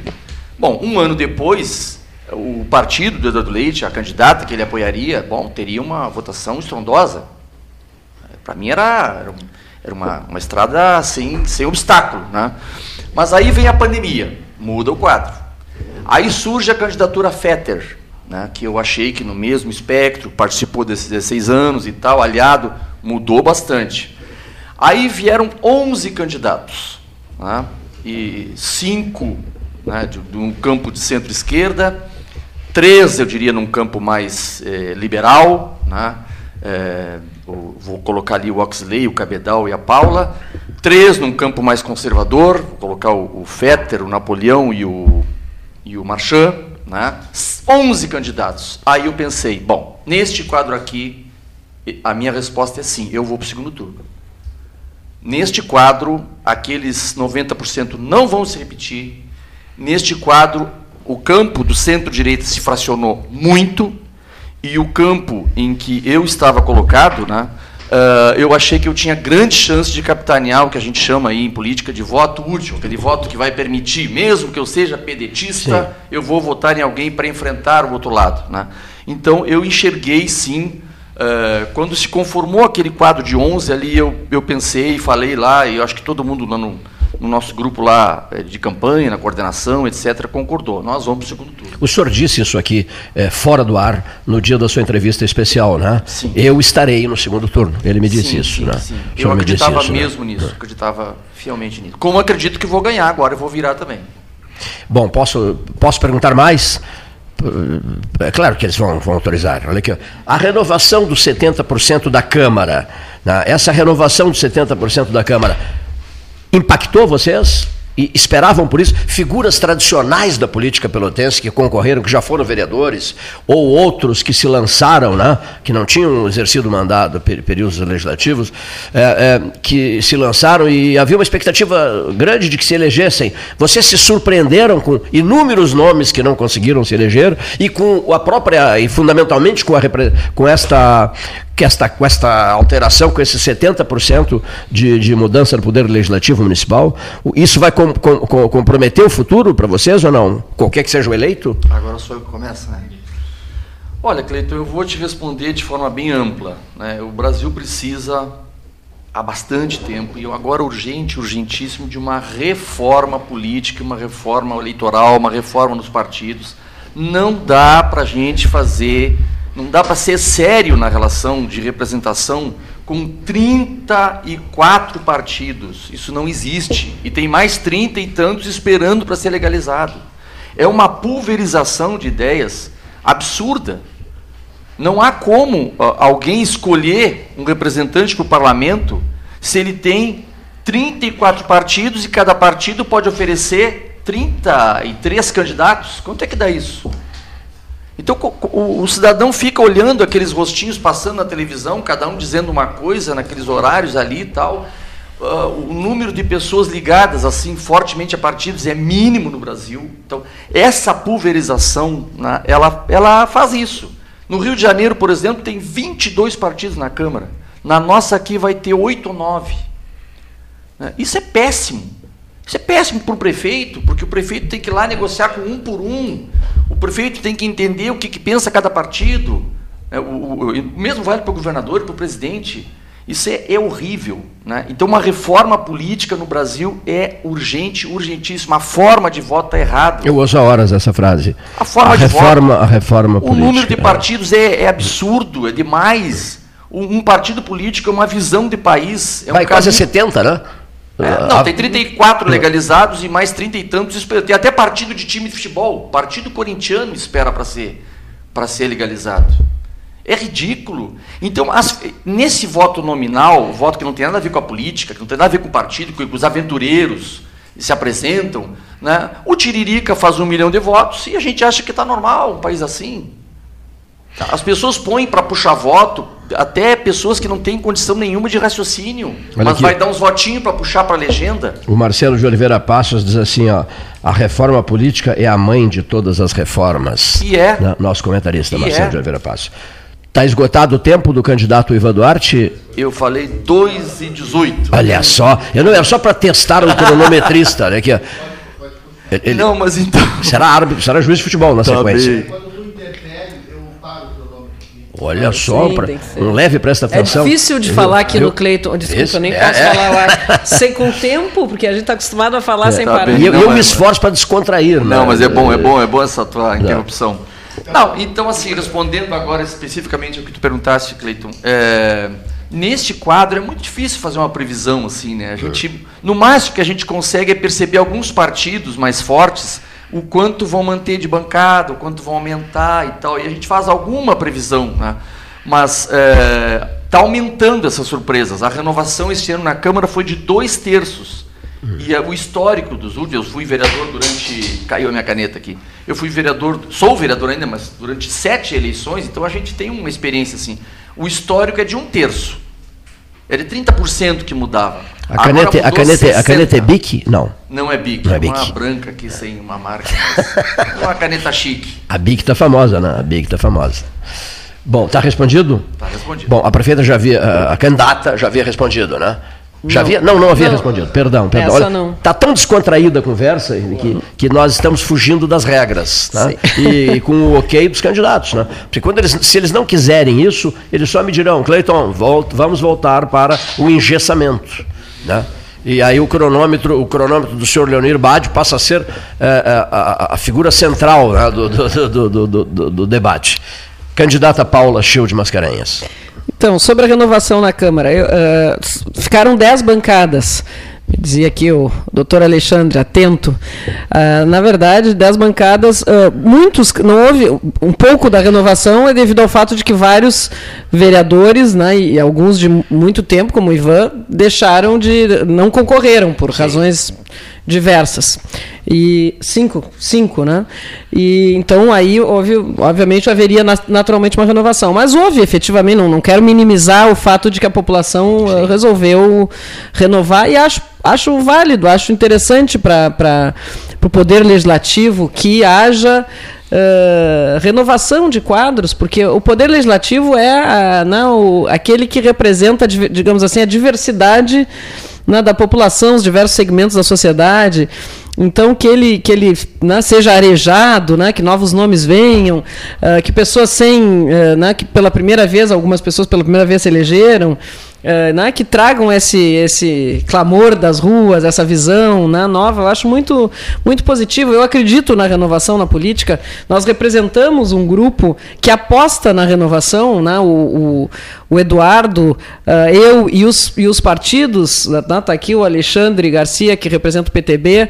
Bom, um ano depois, o partido do Eduardo Leite, a candidata que ele apoiaria, bom, teria uma votação estrondosa. Para mim era, era uma, uma estrada sem, sem obstáculo. Né? Mas aí vem a pandemia, muda o quadro. Aí surge a candidatura Fetter, né, que eu achei que no mesmo espectro, participou desses 16 anos e tal, aliado, mudou bastante. Aí vieram 11 candidatos, né, e cinco né, de, de, um campo de centro-esquerda, três, eu diria, num campo mais eh, liberal, né, eh, vou colocar ali o Oxley, o Cabedal e a Paula, três num campo mais conservador, vou colocar o, o Fetter, o Napoleão e o, e o Marchand, né? 11 candidatos. Aí eu pensei, bom, neste quadro aqui, a minha resposta é sim, eu vou para o segundo turno. Neste quadro, aqueles 90% não vão se repetir. Neste quadro, o campo do centro-direita se fracionou muito e o campo em que eu estava colocado, né, Uh, eu achei que eu tinha grande chance de capitanear o que a gente chama aí em política de voto útil, aquele voto que vai permitir, mesmo que eu seja pedetista, sim. eu vou votar em alguém para enfrentar o outro lado. Né? Então eu enxerguei sim, uh, quando se conformou aquele quadro de 11 ali, eu, eu pensei, falei lá, e eu acho que todo mundo lá no, no nosso grupo lá eh, de campanha, na coordenação, etc., concordou. Nós vamos para o segundo turno. O senhor disse isso aqui é, fora do ar no dia da sua entrevista especial, né? Sim. Eu estarei no segundo turno. Ele me disse sim, isso, sim, né? Sim. Eu acreditava isso, né? mesmo né? nisso, acreditava fielmente nisso. Como acredito que vou ganhar agora, eu vou virar também. Bom, posso, posso perguntar mais? É claro que eles vão, vão autorizar. Olha aqui. A renovação dos 70% da Câmara, né? essa renovação dos 70% da Câmara impactou vocês? E esperavam por isso figuras tradicionais da política pelotense que concorreram, que já foram vereadores, ou outros que se lançaram, né, que não tinham exercido mandato períodos legislativos, é, é, que se lançaram e havia uma expectativa grande de que se elegessem. Vocês se surpreenderam com inúmeros nomes que não conseguiram se eleger e com a própria, e fundamentalmente com, a, com esta que esta, com esta alteração, com esse 70% de, de mudança no poder legislativo municipal, isso vai com, com, comprometer o futuro para vocês ou não? Qualquer que seja o eleito? Agora sou eu que começo, né? Olha, Cleiton, eu vou te responder de forma bem ampla. Né? O Brasil precisa, há bastante tempo, e agora urgente, urgentíssimo, de uma reforma política, uma reforma eleitoral, uma reforma nos partidos. Não dá para a gente fazer não dá para ser sério na relação de representação com 34 partidos. Isso não existe. E tem mais 30 e tantos esperando para ser legalizado. É uma pulverização de ideias absurda. Não há como alguém escolher um representante para o parlamento se ele tem 34 partidos e cada partido pode oferecer 33 candidatos. Quanto é que dá isso? Então o, o, cidadão fica olhando aqueles rostinhos passando na televisão, cada um dizendo uma coisa naqueles horários ali e tal. Uh, o número de pessoas ligadas assim fortemente a partidos é mínimo no Brasil. Então essa pulverização, né, ela, ela faz isso. No Rio de Janeiro, por exemplo, tem 22 partidos na Câmara. Na nossa aqui vai ter 8 ou 9. Né? Isso é péssimo. Isso é péssimo para o prefeito, porque o prefeito tem que ir lá negociar com um por um. O prefeito tem que entender o que, que pensa cada partido. É, o, o, o, mesmo vale para o governador e para o presidente. Isso é, é horrível. Né? Então, uma reforma política no Brasil é urgente, urgentíssima. A forma de voto está errada. Eu uso a horas essa frase. A forma a de reforma, voto. A reforma política. O número de partidos é, é absurdo, é demais. Um, um, partido político é uma visão de país. É Vai um quase caminho... 70, né? É, não, tem 34 legalizados e mais 30 e tantos. Tem até partido de time de futebol. Partido corintiano espera para ser, ser legalizado. É ridículo. Então, as, nesse voto nominal, voto que não tem nada a ver com a política, que não tem nada a ver com o partido, que os aventureiros se apresentam, né? o Tiririca faz um milhão de votos e a gente acha que está normal um país assim. As pessoas põem para puxar voto até pessoas que não têm condição nenhuma de raciocínio, Olha mas aqui. vai dar uns votinhos para puxar para a legenda. O Marcelo de Oliveira Passos diz assim, ó, a reforma política é a mãe de todas as reformas. E é. Nosso comentarista, e Marcelo é. de Oliveira Passos. Está esgotado o tempo do candidato Ivan Duarte? Eu falei 2 e 18. Olha só, eu não era só para testar o cronometrista, né? Que, ele, não, mas então. Será árbitro, será juiz de futebol na tá sequência. Bem. Olha só, pra, um leve presta é atenção. É difícil de falar aqui no Cleiton. Desculpa, Isso, eu nem é, posso é. falar lá. Sem com tempo, porque a gente está acostumado a falar é, sem tá parar. E eu, não, eu me esforço para descontrair. Não, né? mas é bom, é bom, é bom essa tua interrupção. Não, então assim, respondendo agora especificamente ao que tu perguntaste, Cleiton, é, neste quadro é muito difícil fazer uma previsão assim, né? A gente, no máximo que a gente consegue é perceber alguns partidos mais fortes o quanto vão manter de bancada, o quanto vão aumentar e tal. E a gente faz alguma previsão, né? mas está é, tá aumentando essas surpresas. A renovação este ano na Câmara foi de dois terços. Uhum. E o histórico dos últimos, eu fui vereador durante. Caiu a minha caneta aqui. Eu fui vereador, sou vereador ainda, mas durante sete eleições, então a gente tem uma experiência assim. O histórico é de um terço. Era de 30% que mudava. A caneta, a, caneta, a caneta é Bic? Não. Não é Bic, não é, é uma branca aqui sem uma marca. é uma caneta chique. A Bic está famosa, né? A Bic está famosa. Bom, está respondido? Está respondido. Bom, a prefeita já havia, a candidata já havia respondido, né? Já não. havia? Não, não havia não. respondido. Perdão, perdão. Essa Olha, não. Tá tão descontraída a conversa que, que nós estamos fugindo das regras, tá? E, e, com o ok dos candidatos, né? Porque quando eles, se eles não quiserem isso, eles só me dirão, Cleiton, vamos voltar para o engessamento, né? E aí o cronômetro, o cronômetro do senhor Leonir Bade passa a ser é, a, a, figura central né, do, do, do, do, debate. Candidata Paula de Mascarenhas. Então, sobre a renovação na Câmara, eu, uh, ficaram 10 bancadas. Me dizia aqui o doutor Alexandre, atento. Uh, na verdade, 10 bancadas, uh, muitos, não houve, um pouco da renovação é devido ao fato de que vários vereadores, né, e alguns de muito tempo, como o Ivan, deixaram de, não concorreram por Sim. Diversas. E cinco, cinco, né? E então aí houve, obviamente haveria naturalmente uma renovação, mas houve efetivamente, não, não quero minimizar o fato de que a população Sim. resolveu renovar e acho acho válido, acho interessante para o poder legislativo que haja Uh, renovação de quadros, porque o poder legislativo é a, não, aquele que representa, digamos assim, a diversidade né, da população, os diversos segmentos da sociedade. Então, que ele, que ele né, seja arejado, né, que novos nomes venham, uh, que pessoas sem. Uh, né, que pela primeira vez, algumas pessoas pela primeira vez se elegeram, uh, né, que tragam esse, esse clamor das ruas, essa visão né, nova, eu acho muito, muito positivo. Eu acredito na renovação na política. Nós representamos um grupo que aposta na renovação, né, o, o, o Eduardo, eu e os, e os partidos, está né, aqui o Alexandre Garcia, que representa o PTB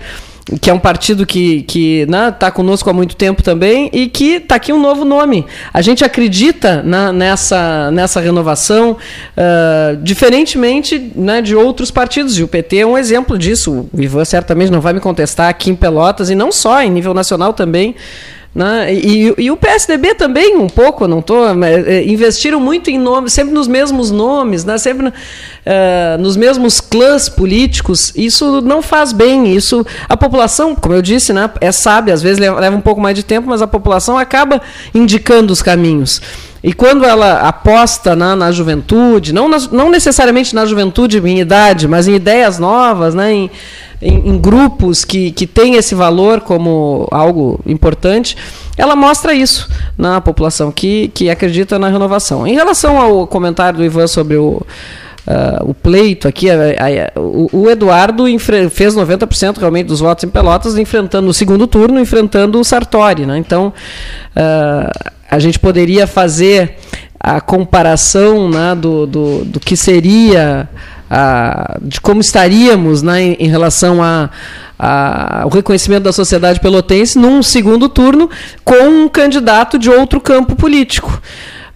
que é um partido que que, né, tá conosco há muito tempo também e que está aqui um novo nome. A gente acredita na, nessa, nessa renovação, uh, diferentemente né, de outros partidos, e o PT é um exemplo disso. O Ivan certamente não vai me contestar aqui em Pelotas, e não só, em nível nacional também. Né? E, e, o PSDB também, um pouco, não estou. É, investiram muito em nomes, sempre nos mesmos nomes, né? sempre uh, nos mesmos clãs políticos. Isso não faz bem. Isso A população, como eu disse, né, é sábia, às vezes leva, leva um pouco mais de tempo, mas a população acaba indicando os caminhos. E quando ela aposta na, na juventude, não, na, não necessariamente na juventude em idade, mas em ideias novas, né, em, em, em, grupos que, que têm esse valor como algo importante, ela mostra isso na população que, que acredita na renovação. Em relação ao comentário do Ivan sobre o, Uh, o pleito aqui, a, a, o, o, Eduardo fez 90% realmente dos votos em Pelotas, enfrentando no segundo turno, enfrentando o Sartori. Né? Então, uh, a gente poderia fazer a comparação né, do, do, do que seria, a, de como estaríamos né, em, em relação a, a, ao reconhecimento da sociedade pelotense num segundo turno com um candidato de outro campo político.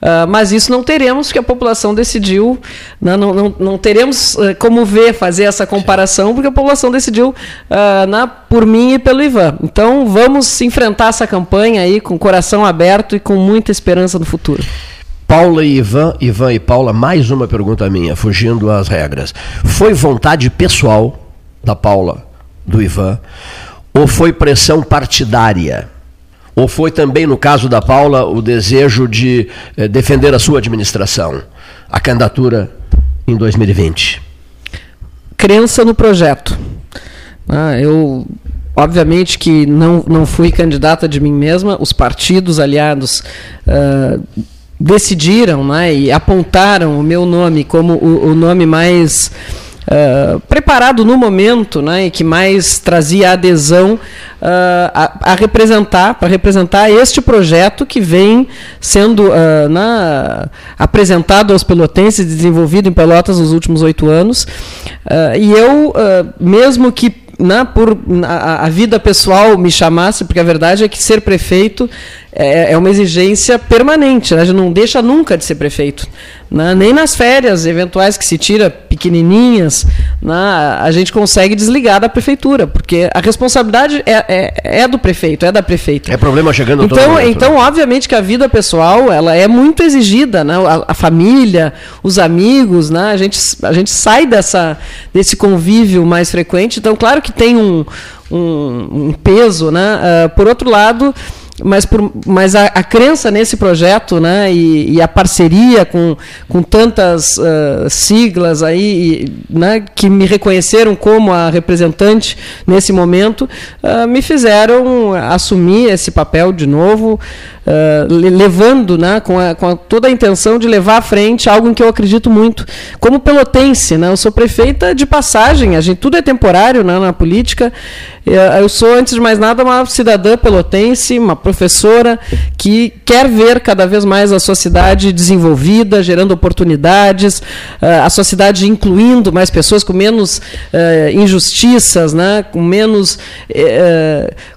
Uh, mas isso não teremos, porque a população decidiu, né, não, não, não, teremos uh, como ver, fazer essa comparação, porque a população decidiu uh, na, por mim e pelo Ivan. Então vamos enfrentar essa campanha aí com coração aberto e com muita esperança no futuro. Paula e Ivan, Ivan e Paula, mais uma pergunta minha, fugindo às regras. Foi vontade pessoal da Paula, do Ivan, ou foi pressão partidária? Ou foi também, no caso da Paula, o desejo de eh, defender a sua administração, a candidatura em 2020? Crença no projeto. Ah, eu, obviamente, que não, não fui candidata de mim mesma, os partidos aliados. Uh, decidiram né, e apontaram o meu nome como o, o nome mais Uh, preparado no momento, né, e que mais trazia adesão uh, a, a, representar, para representar este projeto que vem sendo uh, na, apresentado aos pelotenses, desenvolvido em Pelotas nos últimos oito anos. e eu, mesmo que né, por a, vida pessoal me chamasse, porque a verdade é que ser prefeito é, é uma exigência permanente, né, a gente não deixa nunca de ser prefeito. Né, nem nas férias eventuais que se tira pequenininhas, né, a gente consegue desligar da prefeitura, porque a responsabilidade é, é, é do prefeito, é da prefeita. É problema chegando então, todo momento? Então, né? obviamente que a vida pessoal ela é muito exigida, né, a, a família, os amigos, né, a, gente, a gente sai dessa, desse convívio mais frequente, então claro que tem um, um, um peso. Né, uh, por outro lado mas, por, mas a, a, crença nesse projeto né, e, e, a parceria com, com tantas uh, siglas aí, né, que me reconheceram como a representante nesse momento, uh, me fizeram assumir esse papel de novo, uh, levando né, com, a, com a, toda a intenção de levar à frente algo em que eu acredito muito. Como pelotense, né, eu sou prefeita de passagem, a gente, tudo é temporário né, na política. Eu sou, antes de mais nada, uma cidadã pelotense, uma professora que quer ver cada vez mais a sua cidade desenvolvida, gerando oportunidades, a sua cidade incluindo mais pessoas com menos injustiças, né, com, menos,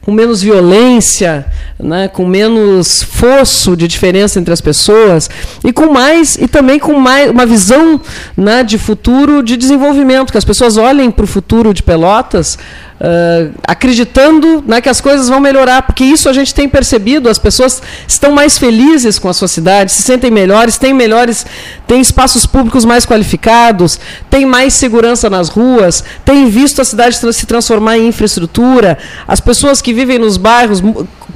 com menos violência, né, com menos fosso de diferença entre as pessoas e com mais e também com mais uma visão né, de futuro de desenvolvimento, que as pessoas olhem para o futuro de Pelotas Uh, acreditando né, que as coisas vão melhorar, porque isso a gente tem percebido, as pessoas estão mais felizes com a sua cidade, se sentem melhores, têm melhores, têm espaços públicos mais qualificados, têm mais segurança nas ruas, têm visto a cidade se transformar em infraestrutura, as pessoas que vivem nos bairros,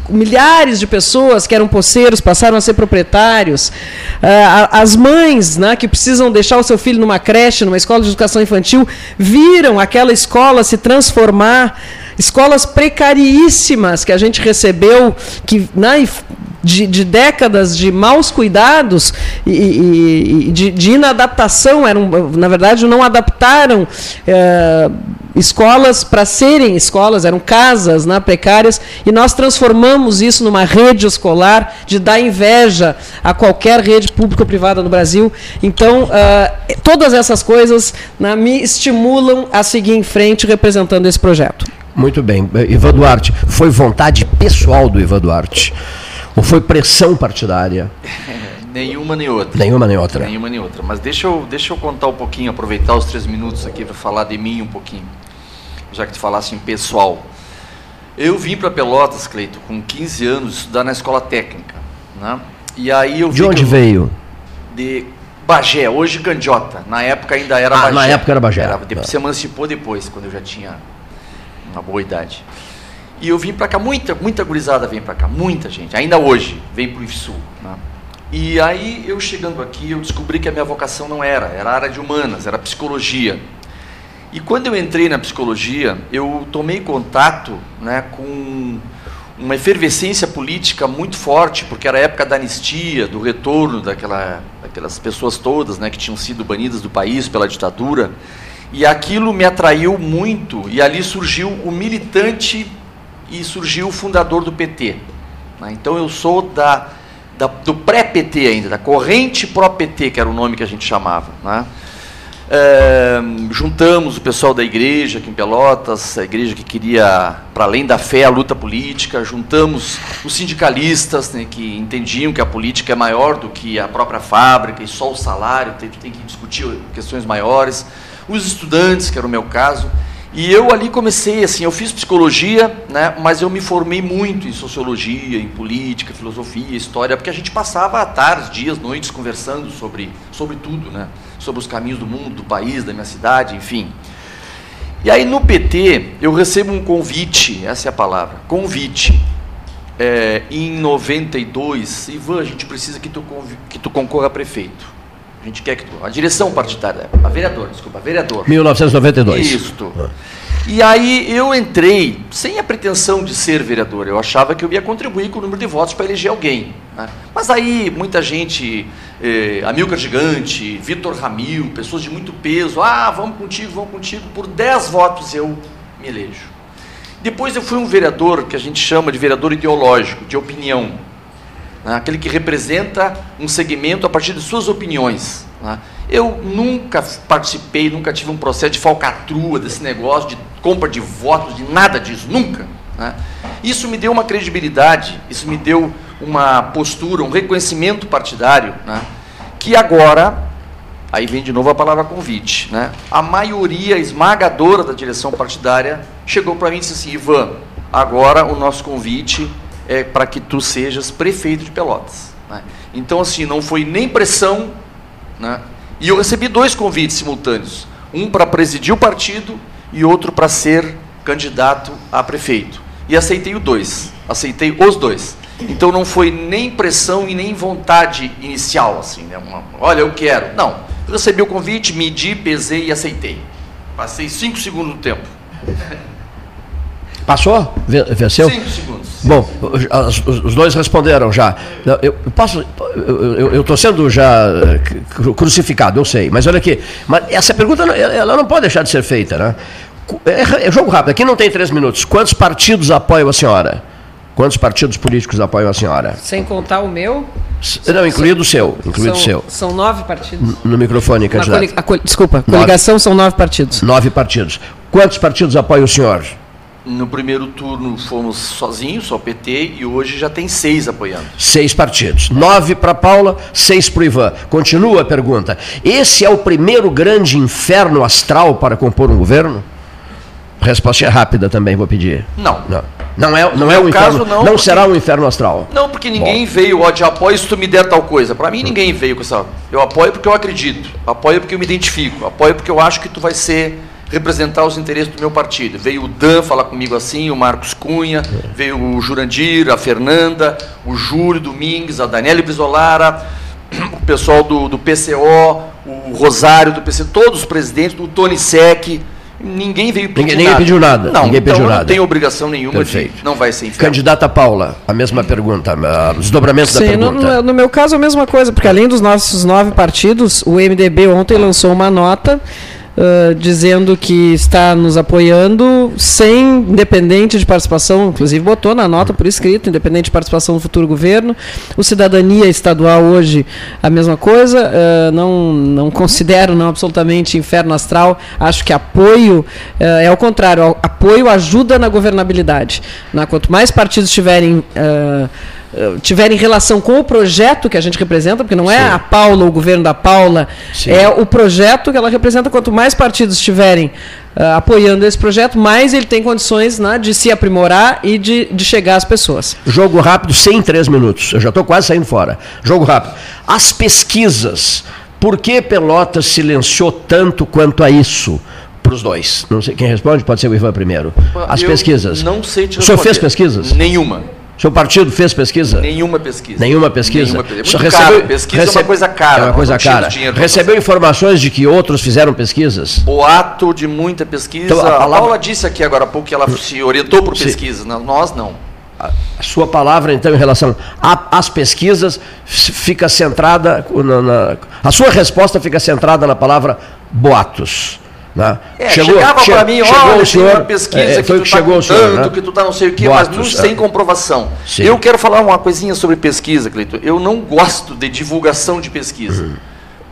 milhares de pessoas que eram poceiros passaram a ser proprietários, uh, as mães né, que precisam deixar o seu filho numa creche, numa escola de educação infantil, viram aquela escola se transformar. Escolas precaríssimas que a gente recebeu, que né, de, de, décadas de maus cuidados e, e, e de, de, inadaptação, eram, na verdade, não adaptaram é, escolas para serem escolas, eram casas né, precárias, e nós transformamos isso numa rede escolar de dar inveja a qualquer rede pública ou privada no Brasil. Então, uh, todas essas coisas né, me estimulam a seguir em frente representando esse projeto. Muito bem. Ivan Duarte, foi vontade pessoal do Ivan Duarte? Ou foi pressão partidária? Nenhuma nem outra. Nenhuma nem outra. Nenhuma nem outra. Mas deixa eu, deixa eu contar um pouquinho, aproveitar os três minutos aqui para falar de mim um pouquinho. Já que tu falasse em pessoal. Eu vim para Pelotas, Cleito, com 15 anos, estudar na escola técnica. Né? E aí eu De onde eu, veio? De Bagé, hoje Candiota. Na época ainda era ah, Bagé. Na época era Bagé. Era, depois, Se emancipou depois, quando eu já tinha uma boa idade. E eu vim para cá, muita, muita gurizada vem para cá, muita gente, ainda hoje, vem para o IFSU. Né? E aí, eu chegando aqui, eu descobri que a minha vocação não era, era a área de humanas, era psicologia. E quando eu entrei na psicologia, eu tomei contato né, com uma efervescência política muito forte, porque era a época da anistia, do retorno daquela, daquelas pessoas todas né, que tinham sido banidas do país pela ditadura. E aquilo me atraiu muito, e ali surgiu o militante e surgiu o fundador do PT. Né? Então eu sou da, da do pré-PT ainda, da corrente pró-PT, que era o nome que a gente chamava. Né? É, juntamos o pessoal da igreja aqui em Pelotas, a igreja que queria, para além da fé, a luta política, juntamos os sindicalistas né, que entendiam que a política é maior do que a própria fábrica e só o salário, tem, tem que discutir questões maiores, os estudantes, que era o meu caso, e eu ali comecei, assim, eu fiz psicologia, né, mas eu me formei muito em sociologia, em política, filosofia, história, porque a gente passava tardes, dias, noites conversando sobre, sobre tudo, né, sobre os caminhos do mundo, do país, da minha cidade, enfim. E aí no PT eu recebo um convite, essa é a palavra, convite, é, em 92, Ivan, a gente precisa que tu, que tu concorra a prefeito. A gente quer que. A direção partidária, a vereador, desculpa, a vereador. 1992. Isso. E aí eu entrei sem a pretensão de ser vereador. Eu achava que eu ia contribuir com o número de votos para eleger alguém. Né? Mas aí muita gente, eh, Amilcar Gigante, Vitor Ramil, pessoas de muito peso, ah, vamos contigo, vamos contigo, por 10 votos eu me elejo. Depois eu fui um vereador que a gente chama de vereador ideológico, de opinião. Né? Aquele que representa um segmento a partir de suas opiniões. Né? Eu nunca participei, nunca tive um processo de falcatrua desse negócio, de compra de votos, de nada disso, nunca. Né? Isso me deu uma credibilidade, isso me deu uma postura, um reconhecimento partidário, né? que agora Aí vem de novo a palavra convite. Né? A maioria esmagadora da direção partidária chegou para mim e disse assim: Ivan, agora o nosso convite é para que tu sejas prefeito de Pelotas. Né? Então, assim, não foi nem pressão. Né? E eu recebi dois convites simultâneos: um para presidir o partido e outro para ser candidato a prefeito. E aceitei os dois. Aceitei os dois. Então não foi nem pressão e nem vontade inicial, assim, né? Uma, olha, eu quero. Não. Recebi o convite, medi, pesei e aceitei. Passei cinco segundos no tempo. Passou? Venceu? Cinco segundos. Bom, os, os dois responderam já. Eu, posso. Eu estou sendo já eh, crucificado, eu sei. Mas olha aqui. Mas essa pergunta ela não pode deixar de ser feita, né? É, é jogo rápido. Aqui não tem três minutos. Quantos partidos apoiam a senhora? Quantos partidos políticos apoiam a senhora? Sem contar o meu? Não, incluído o seu. Incluído são, seu. São nove partidos. No microfone, candidato. Coli, a, desculpa, nove. coligação são nove partidos. Nove partidos. Quantos partidos apoiam o senhor? No primeiro turno fomos sozinhos, só PT, e hoje já tem seis apoiando. Seis partidos. Nove para Paula, seis para o Ivan. Continua a pergunta. Esse é o primeiro grande inferno astral para compor um governo? Resposta é rápida também, vou pedir. Não. Não. Não é, não é um caso, inferno, não, não será um inferno astral. Não, porque ninguém Bom. veio, ó, de apoio se tu me der tal coisa. Para mim ninguém veio com essa. Eu apoio porque eu acredito, apoio porque eu me identifico, apoio porque eu acho que tu vai ser representar os interesses do meu partido. Veio o Dan falar comigo assim, o Marcos Cunha, é. veio o Jurandir, a Fernanda, o Júlio Domingues, a Daniela Brizolara, o pessoal do, do PCO, o Rosário do PC, todos os presidentes, o Tony Sec Ninguém veio pedir ninguém, ninguém pediu nada. Não, ninguém pediu então nada. não tem obrigação nenhuma Perfeito. de. Não vai ser inferno. Candidata Paula, a mesma pergunta, os desdobramentos Sim, da pergunta. No, no meu caso, a mesma coisa, porque além dos nossos nove partidos, o MDB ontem lançou uma nota dizendo que está nos apoiando sem independente de participação, inclusive botou na nota por escrito, independente de participação no futuro governo. O Cidadania Estadual hoje a mesma coisa, uh, não, não considero não absolutamente inferno astral, acho que apoio uh, é ao contrário, apoio ajuda na governabilidade. Né? Quanto mais partidos tiverem tiverem relação com o projeto que a gente representa, porque não é Sim. a Paula, o governo da Paula, Sim. é o projeto que ela representa. Quanto mais partidos estiverem uh, apoiando esse projeto, mais ele tem condições né, de se aprimorar e de, de chegar às pessoas. Jogo rápido, sem três minutos. Eu já estou quase saindo fora. Jogo rápido. As pesquisas. Por que Pelotas silenciou tanto quanto a isso? para os dois. Não sei quem responde, pode ser o Ivan primeiro. As Eu pesquisas. Não sei te responder. O senhor fez pesquisas? Nenhuma. Seu partido fez pesquisa? Nenhuma pesquisa. Nenhuma pesquisa? Nenhuma pesquisa. Recebeu, caro. Pesquisa recebe, é uma coisa cara. É uma coisa cara. Recebeu informações de que outros fizeram pesquisas? Boato de muita pesquisa. Então, a, palavra... a Paula disse aqui agora há pouco que ela se orientou por pesquisa. Sim. Nós não. A sua palavra, então, em relação às pesquisas, fica centrada. Na, na, a sua resposta fica centrada na palavra boatos. Né? É, chegou, chegava para mim, olha, senhor, uma pesquisa é, que tu está contando, senhor, né? que tu está não sei o quê, Boatos, mas não, sem é. comprovação. Sim. Eu quero falar uma coisinha sobre pesquisa, Cleiton. Eu não gosto de divulgação de pesquisa, uhum.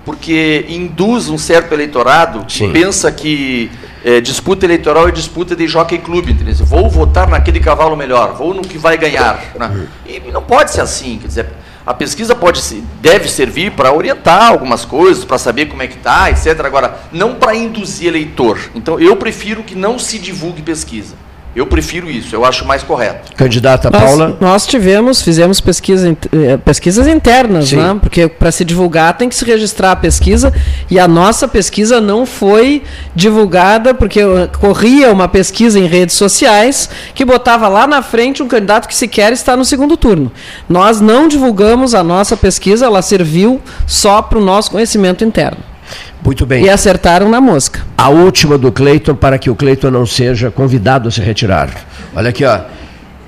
porque induz um certo eleitorado que pensa que é, disputa eleitoral é disputa de jockey clube, entendeu? Vou votar naquele cavalo melhor, vou no que vai ganhar. Né? Uhum. E não pode ser assim, quer dizer a pesquisa pode deve servir para orientar algumas coisas, para saber como é que está, etc. Agora, não para induzir eleitor. Então, eu prefiro que não se divulgue pesquisa. Eu prefiro isso, eu acho mais correto. Candidata Nós, Paula. nós tivemos, fizemos pesquisa, eh, pesquisas internas, Sim. né? porque para se divulgar tem que se registrar a pesquisa e a nossa pesquisa não foi divulgada porque eh, corria uma pesquisa em redes sociais que botava lá na frente um candidato que sequer está no segundo turno. Nós não divulgamos a nossa pesquisa, ela serviu só para o nosso conhecimento interno. Muito bem. E acertaram na mosca. A última do Cleiton, para que o Cleiton não seja convidado a se retirar. Olha aqui, ó.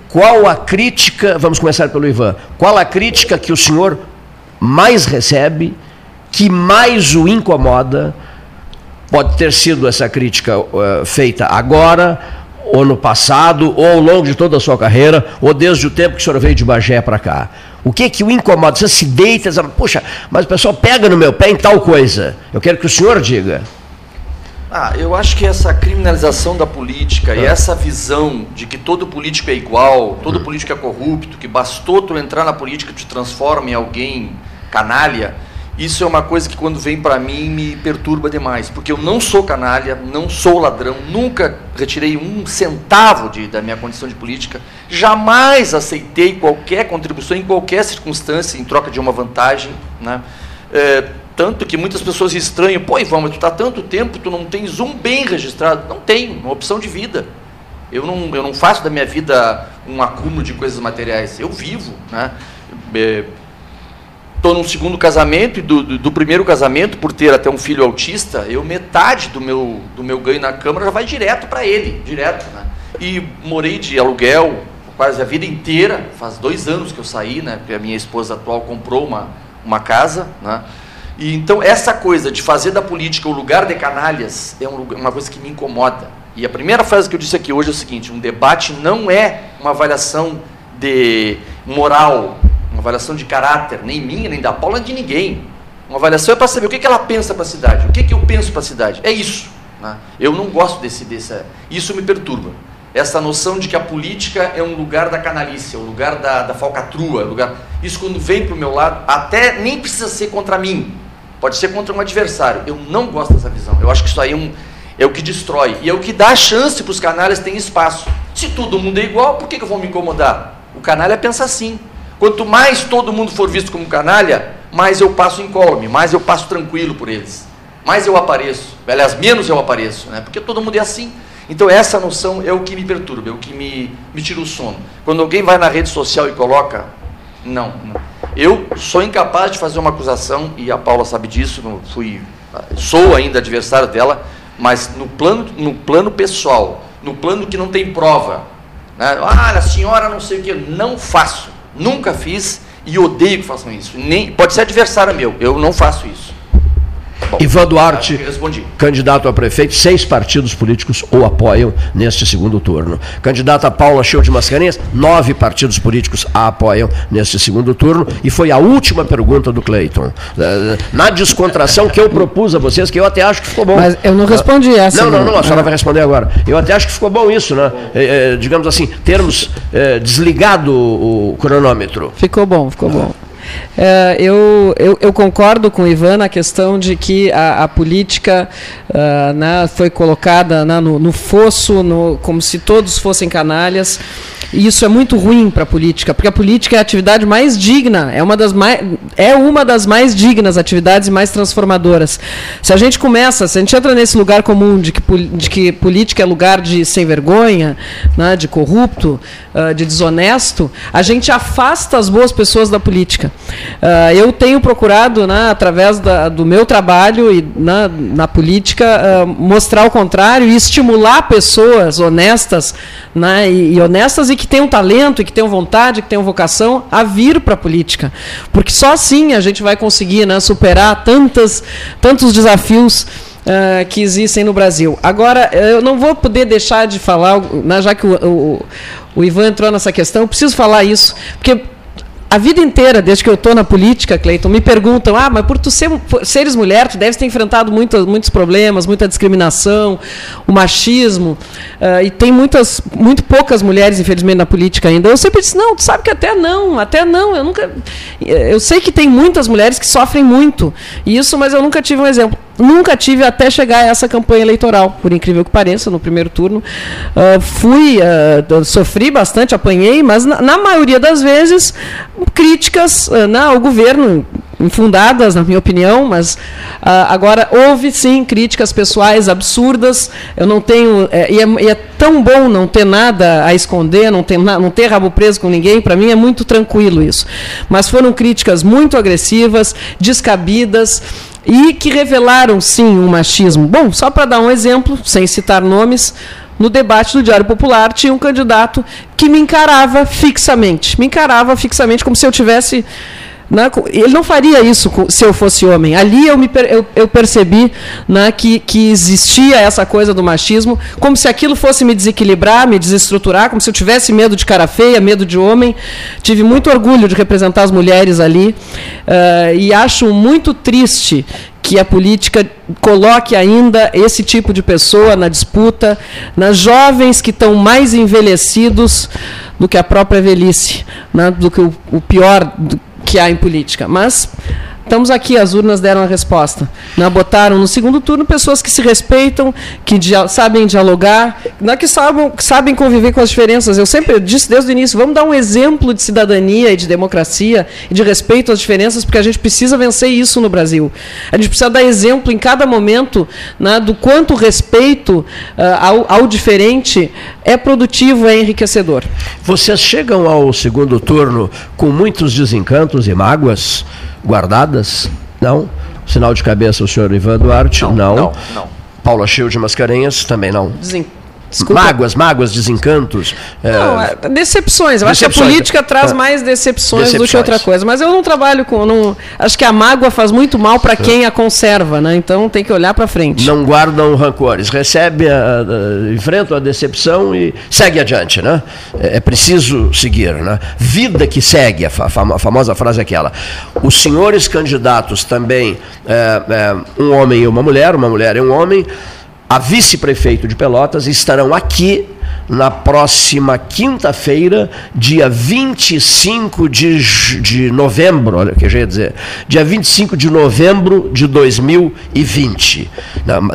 Qual a crítica, vamos começar pelo Ivan, qual a crítica que o senhor mais recebe, que mais o incomoda? Pode ter sido essa crítica eh, feita agora, ou no passado, ou ao longo de toda a sua carreira, ou desde o tempo que o senhor veio de Bagé para cá. O que que o incomoda? Você se deita diz, puxa, mas o pessoal pega no meu pé em tal coisa. Eu quero que o senhor diga. Ah, eu acho que essa criminalização da política e essa visão de que todo político é igual, todo político é corrupto, que bastou tu entrar na política te transforma em alguém canalha, isso é uma coisa que quando vem para mim me perturba demais, porque eu não sou canalha, não sou ladrão, nunca retirei um centavo de, da minha condição de política, jamais aceitei qualquer contribuição em qualquer circunstância em troca de uma vantagem, né? É, tanto que muitas pessoas estranham, pô, Ivan, mas tu está tanto tempo, tu não tens um bem registrado. Não tenho, uma opção de vida. Eu não, eu não faço da minha vida um acúmulo de coisas materiais. Eu vivo, né? Estou num segundo casamento e do, do, do primeiro casamento, por ter até um filho autista, eu metade do meu, do meu ganho na Câmara já vai direto para ele, direto. Né? E morei de aluguel quase a vida inteira, faz dois anos que eu saí, né? Porque a minha esposa atual comprou uma, uma casa, né? E então essa coisa de fazer da política o lugar de canalhas é um uma coisa que me incomoda. E a primeira frase que eu disse aqui hoje é o seguinte: um debate não é uma avaliação de moral, uma avaliação de caráter, nem minha, nem da Paula, nem de ninguém. Uma avaliação é para saber o que, que ela pensa para a cidade, o que, que eu penso para a cidade. É isso. né? Eu não gosto desse, desse. Isso me perturba. Essa noção de que a política é um lugar da canalice, é um lugar da, da falcatrua. um lugar... Isso, quando vem para o meu lado, até nem precisa ser contra mim, pode ser contra um adversário. Eu não gosto dessa visão. Eu acho que isso aí é, um, é o que destrói e é o que dá chance para os canalhas terem espaço. Se todo mundo é igual, por que, que eu vou me incomodar? O canalha pensa assim. Quanto mais todo mundo for visto como canalha, mais eu passo incólume, mais eu passo tranquilo por eles, mais eu apareço. Aliás, menos eu apareço, né? porque todo mundo é assim. Então, essa noção é o que me perturba, é o que me, me tira o sono. Quando alguém vai na rede social e coloca. Não, não. Eu sou incapaz de fazer uma acusação, e a Paula sabe disso, fui, sou ainda adversário dela, mas no plano, no plano pessoal, no plano que não tem prova. Né? Ah, a senhora não sei o que, não faço, nunca fiz e odeio que façam isso. Nem, pode ser adversário meu, eu não faço isso. Bom, Ivan Duarte, candidato a prefeito, seis partidos políticos o apoiam neste segundo turno. Candidata Paula Show de Mascarenhas, nove partidos políticos a apoiam neste segundo turno. E foi a última pergunta do Cleiton. Eh, Na descontração que eu propus a vocês, que eu até acho que ficou bom. Mas eu não respondi essa. Não, não, não, a senhora Ah. vai responder agora. Eu até acho que ficou bom isso, né? Eh, digamos assim, termos eh, desligado o cronômetro. Ficou bom, ficou bom. É, eu, eu, eu concordo com o Ivan na questão de que a, a política ah, né, foi colocada né, no, no fosso, no- como se todos fossem canalhas. E isso é muito ruim para a política, porque a política é a atividade mais digna, é uma das mais, é uma das mais dignas atividades e mais transformadoras. Se a gente começa, se a gente entra nesse lugar comum de que, de que política é lugar de sem vergonha, né, de corrupto, ah, de desonesto, a gente afasta as boas pessoas da política. Ah, eu tenho procurado, né, através da- do meu trabalho e na, na política, ah, mostrar o contrário e estimular pessoas honestas né, e, e honestas e que tenham talento, e que tenham vontade, que tenham vocação a vir para a política. Porque só assim a gente vai conseguir né, superar tantas, tantos desafios ah, que existem no Brasil. Agora, eu não vou poder deixar de falar, né, já que o, o, o Ivan entrou nessa questão, eu preciso falar isso, porque a vida inteira, desde que eu estou na política, Cleiton, me perguntam: ah, mas por tu ser, por seres mulher, tu deves ter enfrentado muitas, muitos problemas, muita discriminação, o machismo, ah, e tem muitas, muito poucas mulheres, infelizmente, na política ainda. Eu sempre disse: não, tu sabe que até não, até não. Eu nunca. Eu sei que tem muitas mulheres que sofrem muito, isso, mas eu nunca tive um exemplo. Nunca tive até chegar a essa campanha eleitoral, por incrível que pareça, no primeiro turno. Uh, fui, uh, sofri bastante, apanhei, mas na, na maioria das vezes, críticas uh, né, ao governo, infundadas, na minha opinião, mas uh, agora houve sim críticas pessoais absurdas. Eu não tenho. É, e, é, e, é, tão bom não ter nada a esconder, não ter, não ter rabo preso com ninguém, para mim é muito tranquilo isso. Mas foram críticas muito agressivas, descabidas e que revelaram sim um machismo. Bom, só para dar um exemplo, sem citar nomes. No debate do Diário Popular tinha um candidato que me encarava fixamente, me encarava fixamente como se eu tivesse né? Ele não faria isso se eu fosse homem. Ali eu, me, eu, eu percebi né, que, que existia essa coisa do machismo, como se aquilo fosse me desequilibrar, me desestruturar, como se eu tivesse medo de cara feia, medo de homem. Tive muito orgulho de representar as mulheres ali uh, e acho muito triste que a política coloque ainda esse tipo de pessoa na disputa, nas jovens que estão mais envelhecidos do que a própria velhice, né, do que o, o pior, que há em política. Mas estamos aqui, as urnas deram a resposta. Né? Botaram no segundo turno pessoas que se respeitam, que dia sabem dialogar, né? que, sabem, sabem conviver com as diferenças. Eu sempre disse desde o início, vamos dar um exemplo de cidadania e de democracia e de respeito às diferenças, porque a gente precisa vencer isso no Brasil. A gente precisa dar exemplo em cada momento né, do quanto respeito uh, ao, ao diferente é produtivo, é enriquecedor. Vocês chegam ao segundo turno com muitos desencantos e mágoas guardadas? Não? Sinal de cabeça o senhor Ivan Duarte? Não. não. não, não. Paula de Mascarenhas? Também não. Desencantos Desculpa. Mágoas, mágoas, desencantos. Não, é... decepções. Eu decepções. acho que a política traz é. mais decepções, decepções, do que outra coisa. Mas eu não trabalho com. Não, acho que a mágoa faz muito mal para quem a conserva, né? Então tem que olhar para frente. Não guardam rancores. Recebe, a, a, enfrenta a decepção e segue adiante, né? É, é, preciso seguir, né? Vida que segue, a, famosa frase é aquela. Os senhores candidatos também, é, é, um homem e uma mulher, uma mulher e um homem a vice-prefeito de Pelotas estarão aqui na próxima quinta-feira, dia 25 de, de novembro, olha o que eu ia dizer, dia 25 de novembro de 2020.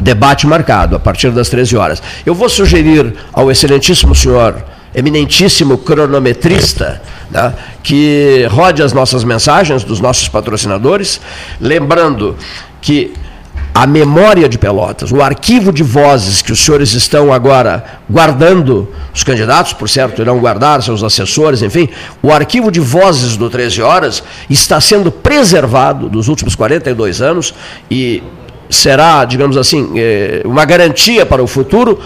Debate marcado a partir das 13 horas. Eu vou sugerir ao excelentíssimo senhor, eminentíssimo cronometrista, né, que rode as nossas mensagens dos nossos patrocinadores, lembrando que a memória de Pelotas, o arquivo de vozes que os senhores estão agora guardando, os candidatos, por certo, irão guardar, seus assessores, enfim, o arquivo de vozes do 13 Horas está sendo preservado dos últimos 42 anos e será, digamos assim, é, uma garantia para o futuro,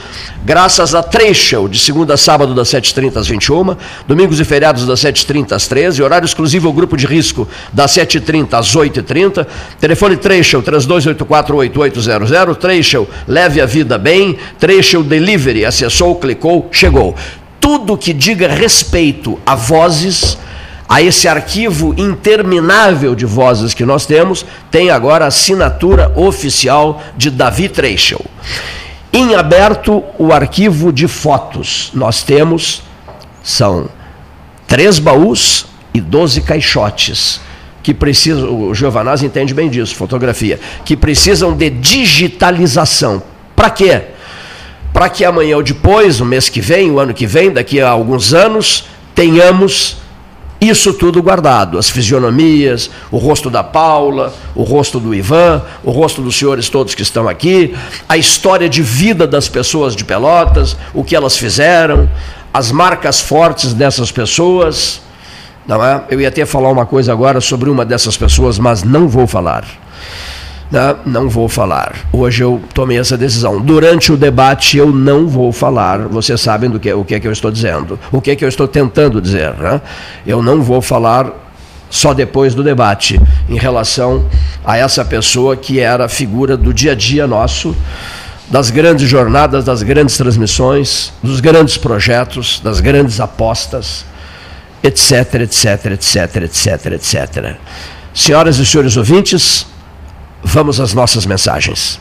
graças a Trecho, de segunda a sábado, das 7h30 às 21 domingos e feriados das 7h30 às 13 horário exclusivo ao grupo de risco, das 7h30 às 8h30, telefone Trecho, 32848800, Trecho, leve a vida bem, Trecho Delivery, acessou, clicou, chegou. Tudo que diga respeito a vozes, a esse arquivo interminável de vozes que nós temos, tem agora a assinatura oficial de Davi Treichel. Em aberto, o arquivo de fotos. Nós temos, são três baús e doze caixotes que precisam, o Giovanaz entende bem disso, fotografia, que precisam de digitalização. Para quê? Para que amanhã ou depois, o mês que vem, o ano que vem, daqui a alguns anos, tenhamos isso tudo guardado, as fisionomias, o rosto da Paula, o rosto do Ivan, o rosto dos senhores todos que estão aqui, a história de vida das pessoas de Pelotas, o que elas fizeram, as marcas fortes dessas pessoas. Não é? Eu ia até falar uma coisa agora sobre uma dessas pessoas, mas não vou falar. Né? Não vou falar. Hoje eu tomei essa decisão. Durante o debate eu não vou falar. Vocês sabem do que, o que é que eu estou dizendo. O que é que eu estou tentando dizer. Né? Eu não vou falar só depois do debate em relação a essa pessoa que era a figura do dia a dia nosso, das grandes jornadas, das grandes transmissões, dos grandes projetos, das grandes apostas, etc, etc, etc, etc, etc. Senhoras e senhores ouvintes, Vamos às nossas mensagens.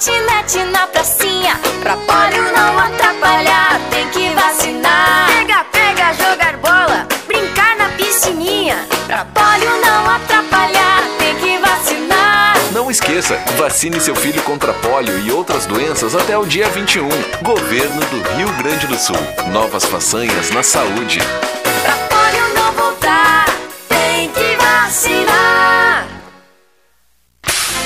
Patinete na pracinha. Pra polio não atrapalhar, tem que vacinar. Pega, pega, jogar bola, brincar na piscininha. Pra polio não atrapalhar, tem que vacinar. Não esqueça, vacine seu filho contra polio e outras doenças até o dia 21. Governo do Rio Grande do Sul. Novas façanhas na saúde.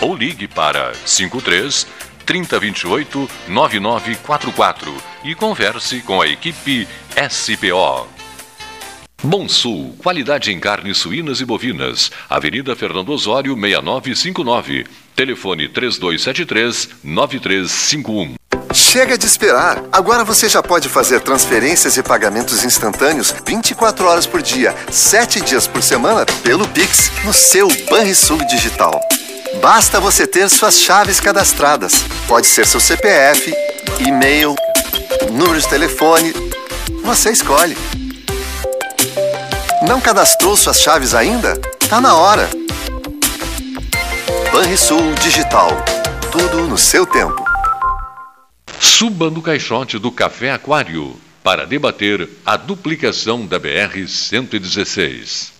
ou ligue para 53 3028 9944 e converse com a equipe SPO. Bom Sul, qualidade em carnes suínas e bovinas. Avenida Fernando Osório, 6959. Telefone 3273-9351. Chega de esperar! Agora você já pode fazer transferências e pagamentos instantâneos 24 horas por dia, 7 dias por semana, pelo Pix, no seu Banrisul Digital. Basta você ter suas chaves cadastradas. Pode ser seu CPF, e-mail, número de telefone. Você escolhe. Não cadastrou suas chaves ainda? Tá na hora. Banrisul Digital. Tudo no seu tempo. Suba no caixote do Café Aquário para debater a duplicação da BR-116.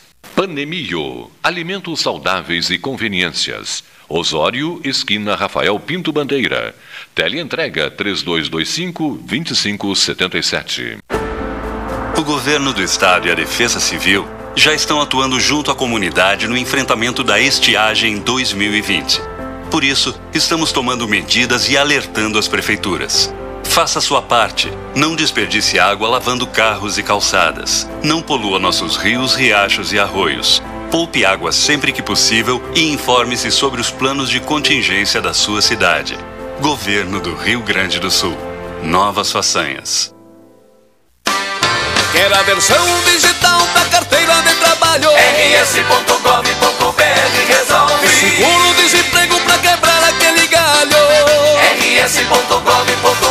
Panemio, alimentos saudáveis e conveniências. Osório, esquina Rafael Pinto Bandeira. Teleentrega 3225-2577. O governo do estado e a Defesa Civil já estão atuando junto à comunidade no enfrentamento da estiagem 2020. Por isso, estamos tomando medidas e alertando as prefeituras. Faça sua parte. Não desperdice água lavando carros e calçadas. Não polua nossos rios, riachos e arroios. Poupe água sempre que possível e informe-se sobre os planos de contingência da sua cidade. Governo do Rio Grande do Sul. Novas façanhas. Quer a versão digital da carteira de trabalho? rs.gov.br resolve. Seguro-desemprego pra quebrar aquele galho. rs.gov.br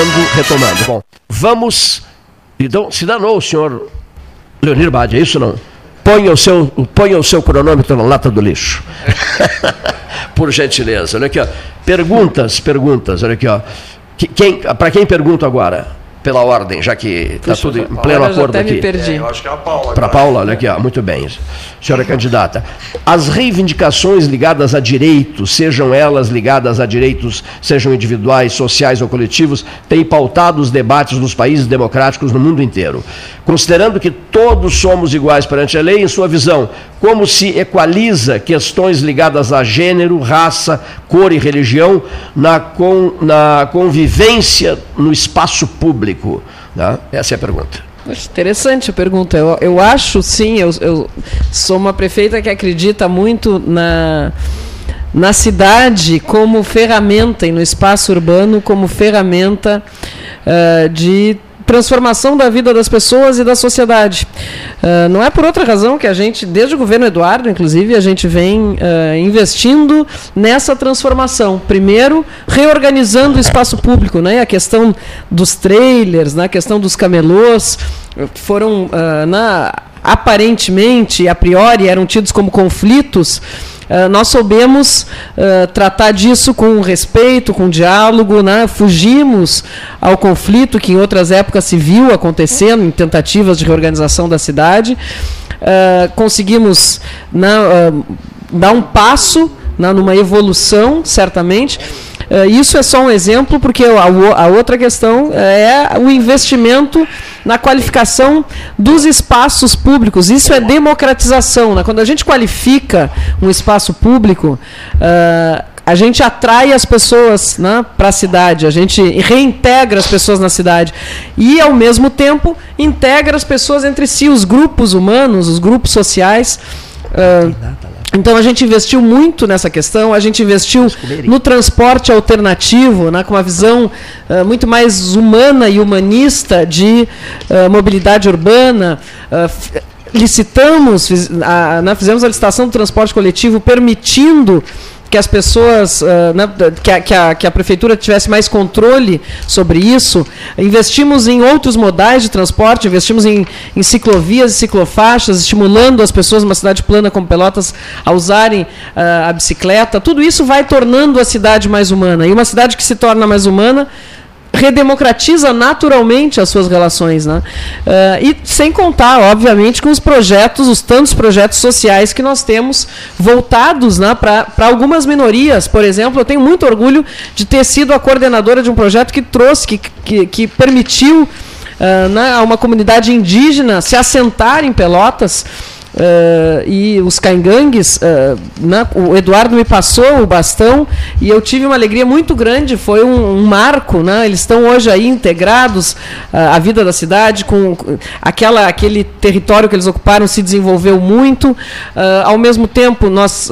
Retomando, retomando. Bom, vamos. Então, se danou o senhor Leonir Bade, é isso não? Ponha o seu, ponha o seu cronômetro na lata do lixo. Por gentileza. Olha aqui, ó. Perguntas, perguntas. Olha aqui, ó. Quem, Para quem pergunto agora? Pela ordem, já que está tudo em pleno acordo aqui. Me perdi. É, eu acho que é a Paula. Para a Paula, olha aqui, ó, muito bem. Senhora candidata, as reivindicações ligadas a direitos, sejam elas ligadas a direitos, sejam individuais, sociais ou coletivos, têm pautado os debates nos países democráticos no mundo inteiro. Considerando que todos somos iguais perante a lei, em sua visão, como se equaliza questões ligadas a gênero, raça, cor e religião na, com, na convivência no espaço público? Né? Essa é a pergunta. Interessante a pergunta. Eu, eu acho, sim, eu, eu sou uma prefeita que acredita muito na, na cidade como ferramenta e no espaço urbano como ferramenta uh, de transformação da vida das pessoas e da sociedade. Uh, não é por outra razão que a gente, desde o governo Eduardo, inclusive, a gente vem uh, investindo nessa transformação. Primeiro, reorganizando o espaço público, né? a questão dos trailers, né? a questão dos camelôs, foram uh, na, aparentemente, a priori, eram tidos como conflitos ah, nós soubemos uh, tratar disso com respeito, com diálogo, né? fugimos ao conflito que em outras épocas se viu acontecendo em tentativas de reorganização da cidade, uh, conseguimos né, dar um passo né, numa evolução, certamente. Uh, isso é só um exemplo, porque a, outra questão é o investimento na qualificação dos espaços públicos. Isso é democratização. Né? Quando a gente qualifica um espaço público, uh, a gente atrai as pessoas né, para a cidade, a gente reintegra as pessoas na cidade e, ao mesmo tempo, integra as pessoas entre si, os grupos humanos, os grupos sociais. Uh, então a gente investiu muito nessa questão, a gente investiu no transporte alternativo, né, com uma visão uh, muito mais humana e humanista de uh, mobilidade urbana. Uh, licitamos, fiz, a, né, fizemos a licitação do transporte coletivo permitindo que as pessoas, uh, né, que, a, que, a, que, a, prefeitura tivesse mais controle sobre isso. Investimos em outros modais de transporte, investimos em, em ciclovias e ciclofaixas, estimulando as pessoas numa cidade plana como Pelotas a usarem uh, a bicicleta. Tudo isso vai tornando a cidade mais humana. E uma cidade que se torna mais humana redemocratiza naturalmente as suas relações. Né? Uh, e sem contar, obviamente, com os projetos, os tantos projetos sociais que nós temos voltados né, para algumas minorias. Por exemplo, eu tenho muito orgulho de ter sido a coordenadora de um projeto que trouxe, que, que, que permitiu uh, né, a uma comunidade indígena se assentar em Pelotas. Uh, e os caingangues, uh, né, o Eduardo me passou o bastão e eu tive uma alegria muito grande, foi um, um marco, né, eles estão hoje aí integrados uh, à vida da cidade, com aquela, aquele território que eles ocuparam se desenvolveu muito, ao mesmo tempo nós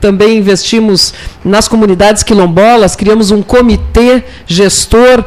também investimos nas comunidades quilombolas, criamos um comitê gestor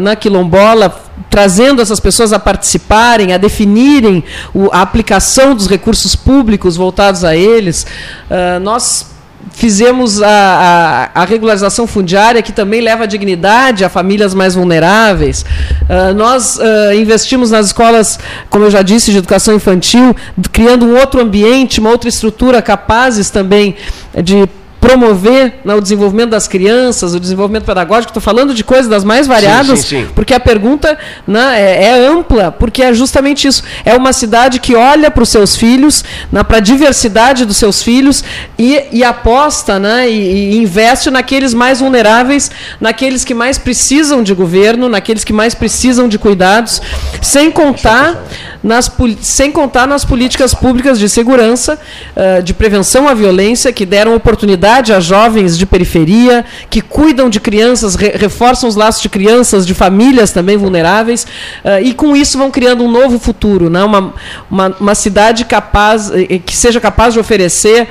na quilombola, trazendo essas pessoas a participarem, a definirem o, a aplicação dos recursos públicos voltados a eles. Uh, nós fizemos a, a, a, regularização fundiária, que também leva dignidade a famílias mais vulneráveis. Uh, nós uh, investimos nas escolas, como eu já disse, de educação infantil, criando um outro ambiente, uma outra estrutura capazes também de promover né, o desenvolvimento das crianças, o desenvolvimento pedagógico. Estou falando de coisas das mais variadas, sim, sim, sim. porque a pergunta né, é, é, ampla, porque é justamente isso. É uma cidade que olha para os seus filhos, né, para a diversidade dos seus filhos e, e aposta né, e, e, investe naqueles mais vulneráveis, naqueles que mais precisam de governo, naqueles que mais precisam de cuidados, sem contar nas, sem contar nas políticas públicas de segurança, uh, de prevenção à violência, que deram oportunidade a jovens de periferia, que cuidam de crianças, re, reforçam os laços de crianças, de famílias também vulneráveis, uh, e com isso vão criando um novo futuro, né? uma, uma, uma cidade capaz, que seja capaz de oferecer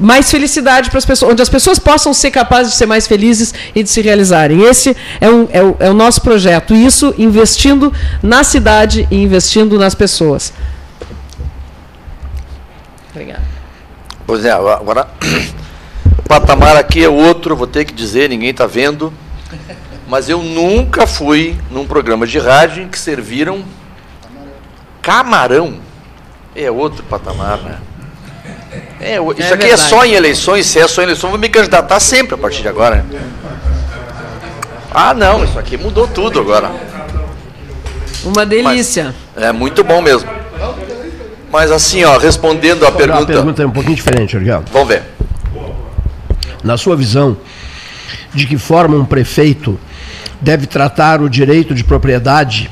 mais felicidade para as pessoas, onde as pessoas possam ser capazes de ser mais felizes e de se realizarem. Esse é, um, é, o, é o nosso projeto. E isso investindo na cidade e investindo nas pessoas. Obrigado. Pois é, agora o patamar aqui é outro, vou ter que dizer, ninguém está vendo. Mas eu nunca fui num programa de rádio em que serviram camarão. É outro patamar, né? É, isso É aqui é só em eleições, se é só em eleições, eu vou me candidatar sempre a partir de agora. né? Ah, não, isso aqui mudou tudo agora. Uma delícia. É muito bom mesmo. Mas assim, ó, respondendo a A pergunta. pergunta é um pouquinho diferente, Jorge. Vamos ver. Na sua visão, de que forma um prefeito deve tratar o direito de propriedade,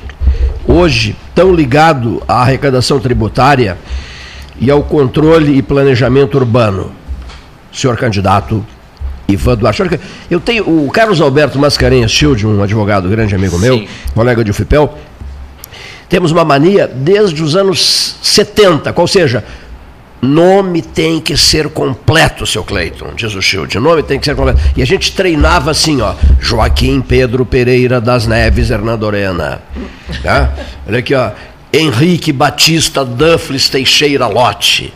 hoje tão ligado à arrecadação tributária e ao controle e planejamento urbano? Senhor candidato Ivan Duarte. Eu tenho o Carlos Alberto Mascarenhas Shield, um advogado grande amigo meu, colega de UFIPEL. Temos uma mania desde os anos 70, qual seja, Nome tem que ser completo, seu Cleiton, diz o Shield. Nome tem que ser completo. E a gente treinava assim, ó. Joaquim Pedro Pereira das Neves Hernandorena. Tá? Olha aqui, ó. Henrique Batista Duffles Teixeira Lote.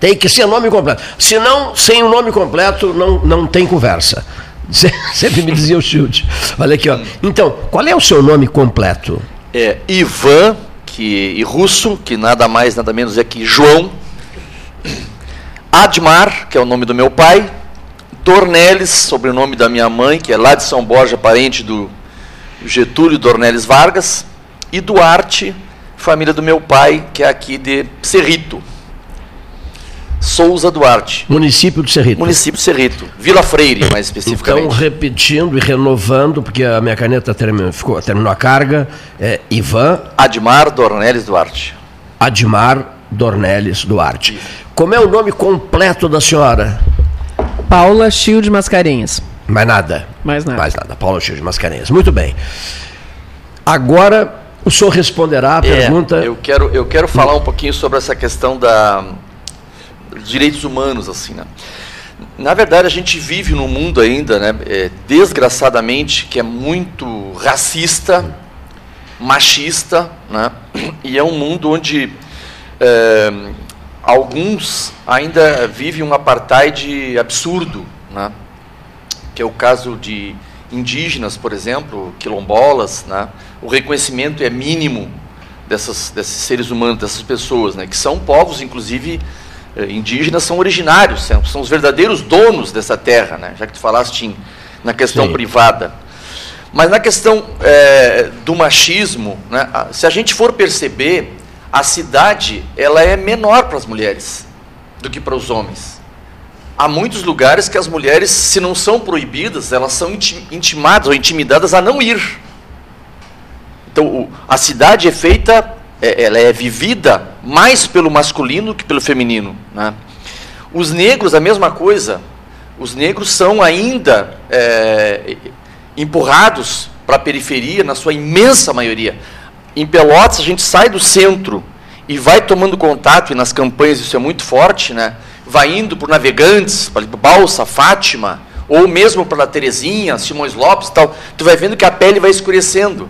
Tem que ser nome completo. Senão, sem o nome completo, não, não tem conversa. Se- Sempre me dizia o Shield. Olha aqui, ó. Então, qual é o seu nome completo? É Ivan, que, e russo, que nada mais, nada menos é que João. Admar, que é o nome do meu pai. Dornelles, sobrenome da minha mãe, que é lá de São Borja, parente do Getúlio Dornelles Vargas. E Duarte, família do meu pai, que é aqui de Cerrito. Souza Duarte. Município de Cerrito. Município de Cerrito. Vila Freire, mais Então, especificamente. repetindo e renovando, porque a minha caneta terminou, ficou, terminou a carga, é Ivan. Admar Dornelles Duarte. Admar Dornelles Duarte. Como é o nome completo da senhora? Paula Shield Mascarenhas. Mais nada. Mais nada. Mais nada. Paula de Mascarenhas. Muito bem. Agora, o senhor responderá a É, pergunta. eu quero, eu quero falar um pouquinho sobre essa questão da dos direitos humanos, assim, né? Na verdade, a gente vive num mundo ainda, né, é, desgraçadamente, que é muito racista, machista, né? E é um mundo onde é, alguns ainda vivem um apartheid absurdo, né? que é o caso de indígenas, por exemplo, quilombolas, né? o reconhecimento é mínimo dessas, desses seres humanos, dessas pessoas, né? que são povos, inclusive, eh, indígenas, são originários, são, são os verdadeiros donos dessa terra, né? já que tu falaste em, na questão Sim. privada. Mas na questão eh, do machismo, né? se a gente for perceber, a cidade ela é menor para as mulheres do que para os homens. Há muitos lugares que as mulheres, se não são proibidas, elas são inti- intimadas ou intimidadas a não ir. Então, a cidade é feita, é- ela é vivida mais pelo masculino que pelo feminino. né? Os negros, a mesma coisa. Os negros são ainda é, empurrados para a periferia, na sua imensa maioria. Em Pelotas, a gente sai do centro e vai tomando contato, e nas campanhas isso é muito forte, né? vai indo por Navegantes, para Balsa, Fátima, ou mesmo para Terezinha, Simões Lopes e tal, tu vai vendo que a pele vai escurecendo.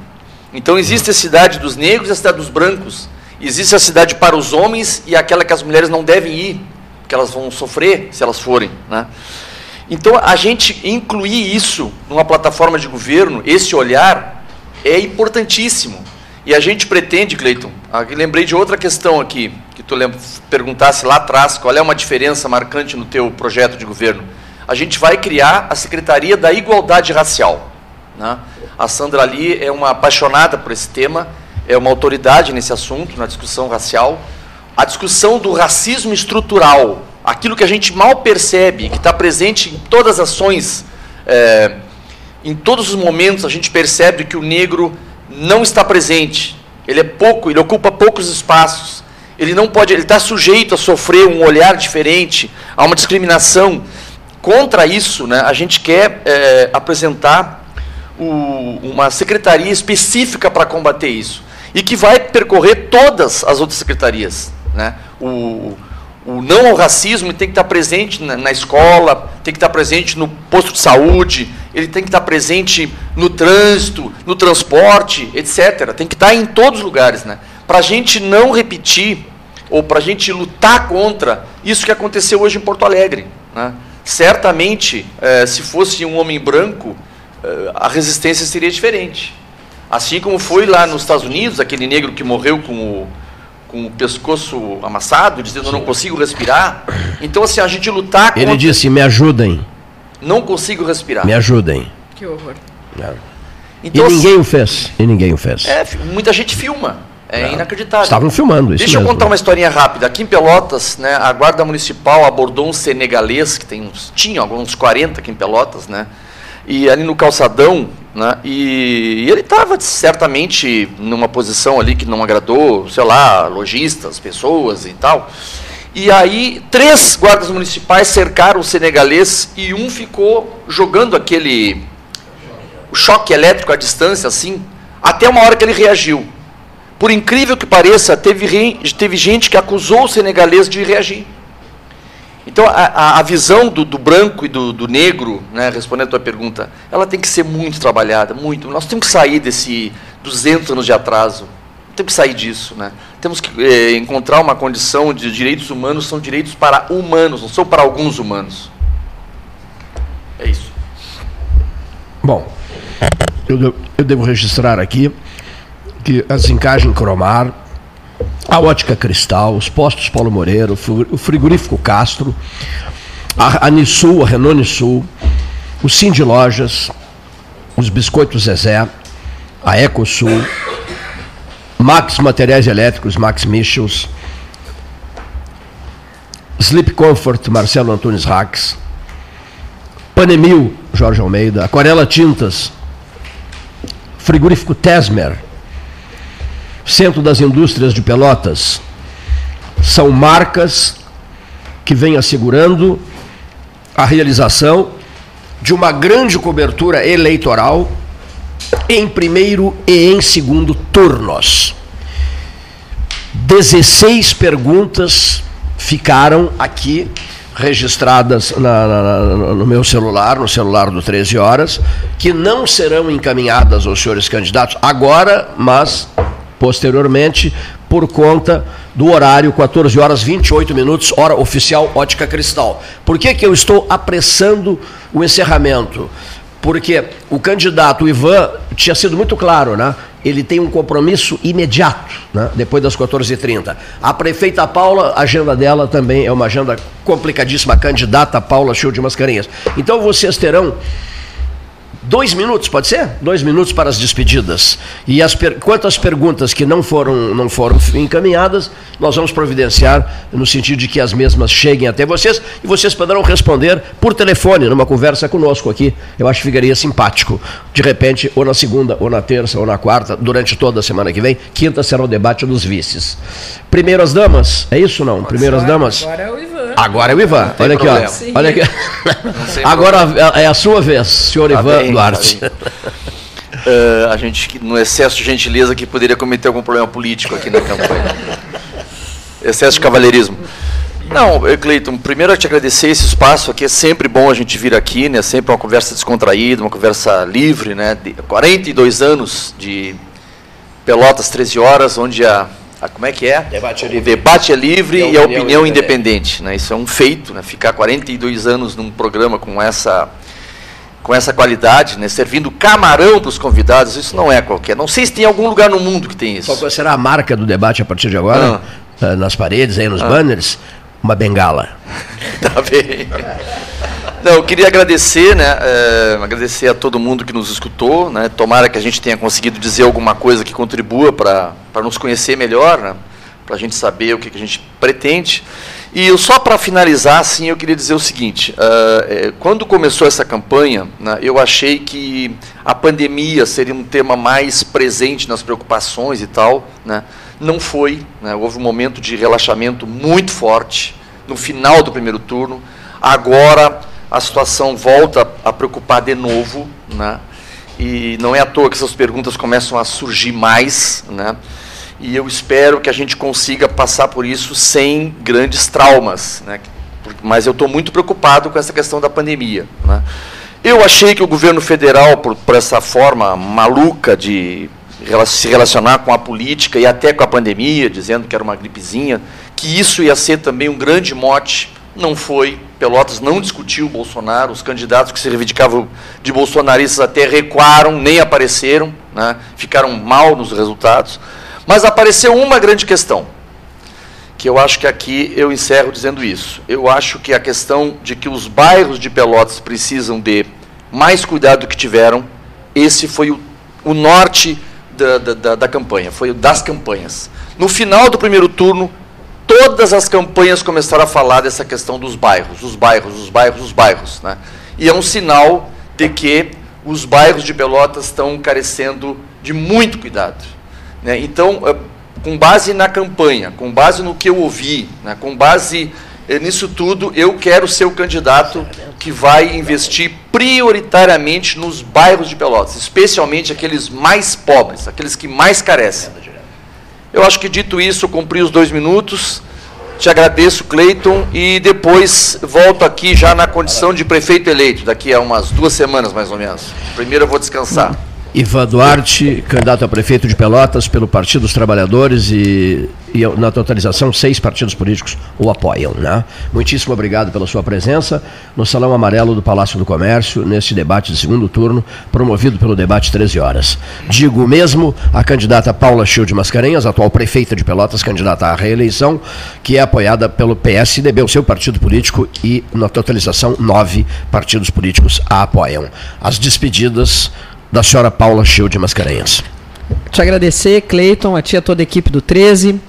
Então existe a cidade dos negros e a cidade dos brancos. Existe a cidade para os homens e aquela que as mulheres não devem ir, porque elas vão sofrer se elas forem. Né? Então a gente incluir isso numa plataforma de governo, esse olhar, é importantíssimo. E a gente pretende, Cleiton, aqui lembrei de outra questão aqui, que tu perguntasse lá atrás, qual é uma diferença marcante no teu projeto de governo. A gente vai criar a Secretaria da Igualdade Racial. né? A Sandra Ali é uma apaixonada por esse tema, é uma autoridade nesse assunto, na discussão racial. A discussão do racismo estrutural, aquilo que a gente mal percebe, que está presente em todas as ações, é, em todos os momentos a gente percebe que o negro não está presente. Ele é pouco, ele ocupa poucos espaços. Ele não pode, ele está sujeito a sofrer um olhar diferente, a uma discriminação. Contra isso, né, a gente quer é, apresentar o- uma secretaria específica para combater isso e que vai percorrer todas as outras secretarias. Né? O, o não ao racismo tem que estar presente na, na escola, tem que estar presente no posto de saúde, ele tem que estar presente no trânsito, no transporte, etc. Tem que estar em todos os lugares. Né? Para a gente não repetir ou para a gente lutar contra isso que aconteceu hoje em Porto Alegre. Né? Certamente, eh, se fosse um homem branco, eh, a resistência seria diferente. Assim como foi lá nos Estados Unidos, aquele negro que morreu com o, com o pescoço amassado, dizendo eu não consigo respirar. Então, assim, a gente lutar contra... Ele disse, me ajudem, Não consigo respirar. me ajudem. Que horror. Então, e ninguém o fez. E ninguém o fez. É, muita gente filma. É inacreditável. Estavam filmando, isso Deixa eu mesmo. contar uma historinha rápida. Aqui em Pelotas, né, a Guarda Municipal abordou um senegalês, que tem uns, tinha alguns 40 aqui em Pelotas, né? E ali no calçadão, né? E, e ele estava certamente numa posição ali que não agradou, sei lá, lojistas, pessoas e tal. E aí, três guardas municipais cercaram o senegalês e um ficou jogando aquele o choque elétrico à distância, assim, até uma hora que ele reagiu. Por incrível que pareça, teve, teve gente que acusou o senegalês de reagir. Então, a, a- visão do, do branco e do, do negro, né, respondendo a tua pergunta, ela tem que ser muito trabalhada, muito. Nós temos que sair desse 200 anos de atraso. Temos que sair disso. Né? Temos que eh, encontrar uma condição de direitos humanos, são direitos para humanos, não são para alguns humanos. É isso. Bom, eu devo registrar aqui que a Zincagem Cromar, a Ótica Cristal, os postos Paulo Moreira, o fri- o frigorífico Castro, a, a Nissul, a Renault Nissul, o de Lojas, os Biscoitos Zezé, a Ecosul, Max Materiais Elétricos, Max Michels, Sleep Comfort, Marcelo Antunes Rax, Panemil, Jorge Almeida, Aquarela Tintas, Frigorífico Tesmer, Centro das Indústrias de Pelotas, são marcas que vêm assegurando a realização de uma grande cobertura eleitoral em primeiro e em segundo turnos. 16 perguntas ficaram aqui registradas na- na- no meu celular, no celular do 13 horas, que não serão encaminhadas aos senhores candidatos agora, mas posteriormente, por conta do horário 14 horas 28 minutos, hora oficial Ótica Cristal. Por que, que eu estou apressando o encerramento? Porque o candidato Ivan tinha sido muito claro, né? Ele tem um compromisso imediato, né? depois das 14h30. A prefeita Paula, a agenda dela também é uma agenda complicadíssima. A candidata Paula Show de Mascarenhas. Então vocês terão Dois minutos, pode ser? Dois minutos para as despedidas. E as per... quantas perguntas que não foram, não foram encaminhadas, nós vamos providenciar no sentido de que as mesmas cheguem até vocês e vocês poderão responder por telefone, numa conversa conosco aqui. Eu acho que ficaria simpático. De repente, ou na segunda, ou na terça, ou na quarta, durante toda a semana que vem. Quinta será o debate dos vices. Primeiras damas, é isso ou não? Primeiras damas? Agora é o. Agora é o Ivan. Olha aqui, ó. Olha aqui. Agora é a sua vez, senhor Tá Ivan bem, Duarte. tá. Eh, a gente, no excesso de gentileza, que poderia cometer algum problema político aqui na campanha. excesso de cavalheirismo. Não, Cleiton, primeiro eu te agradecer esse espaço aqui. É sempre bom a gente vir aqui, né? Sempre uma conversa descontraída, uma conversa livre, né? De 42 anos de Pelotas 13 horas, onde a, a- como é que é? Debate é o livre. debate é livre E a e a opinião opinião independente. independente, né? Isso é um feito, né? Ficar 42 anos num programa com essa com essa qualidade, né? Servindo camarão para os convidados, isso não é qualquer. Não sei se tem algum lugar no mundo que tem isso. Qual será a marca do debate a partir de agora? Ah, Nas paredes, aí nos Ah. banners? Uma bengala. Tá bem. Não, eu queria agradecer, né? eh, agradecer a todo mundo que nos escutou, né? Tomara que a gente tenha conseguido dizer alguma coisa que contribua para nos conhecer melhor, né? Para a gente saber o que, que a gente pretende. E eu, só para finalizar, assim, eu queria dizer o seguinte: ah, eh, quando começou essa campanha, né, eu achei que a pandemia seria um tema mais presente nas preocupações e tal, né? Não foi. Né? Houve um momento de relaxamento muito forte no final do primeiro turno. Agora a situação volta a preocupar de novo, né? E não é à toa que essas perguntas começam a surgir mais, né? E eu espero que a gente consiga passar por isso sem grandes traumas, né? Mas eu estou muito preocupado com essa questão da pandemia, né? Eu achei que o governo federal, por, por essa forma maluca de se relacionar com a política e até com a pandemia, dizendo que era uma gripezinha, que isso ia ser também um grande mote não foi. Pelotas não discutiu o Bolsonaro, os candidatos que se reivindicavam de bolsonaristas até recuaram, nem apareceram, né? ficaram mal nos resultados. Mas apareceu uma grande questão, que eu acho que aqui eu encerro dizendo isso. Eu acho que a questão de que os bairros de Pelotas precisam de mais cuidado do que tiveram, esse foi o, o norte da, da, da campanha, foi o das campanhas. No final do primeiro turno, todas as campanhas começaram a falar dessa questão dos bairros, os bairros, os bairros, os bairros. Né? E é um sinal de que os bairros de Pelotas estão carecendo de muito cuidado. Né? Então, eh, com base na campanha, com base no que eu ouvi, né? com base eh, nisso tudo, eu quero ser o candidato que vai investir prioritariamente nos bairros de Pelotas, especialmente aqueles mais pobres, aqueles que mais carecem. Eu acho que dito isso, cumpri os dois minutos. Te agradeço, Cleiton, e depois volto aqui já na condição de prefeito eleito, daqui a umas duas semanas mais ou menos. Primeiro eu vou descansar. Ivan Duarte, candidato a prefeito de Pelotas pelo Partido dos Trabalhadores e, e, na totalização seis partidos políticos o apoiam. Né? Muitíssimo obrigado pela sua presença no Salão Amarelo do Palácio do Comércio, neste debate de segundo turno, promovido pelo debate 13 horas. Digo mesmo a candidata Paula Childe Mascarenhas, atual prefeita de Pelotas, candidata à reeleição, que é apoiada pelo PSDB, o seu partido político, e na totalização nove partidos políticos a apoiam. As despedidas da senhora Paula Chil de Mascarenhas. Te agradecer, Cleiton, a ti e a toda a equipe do 13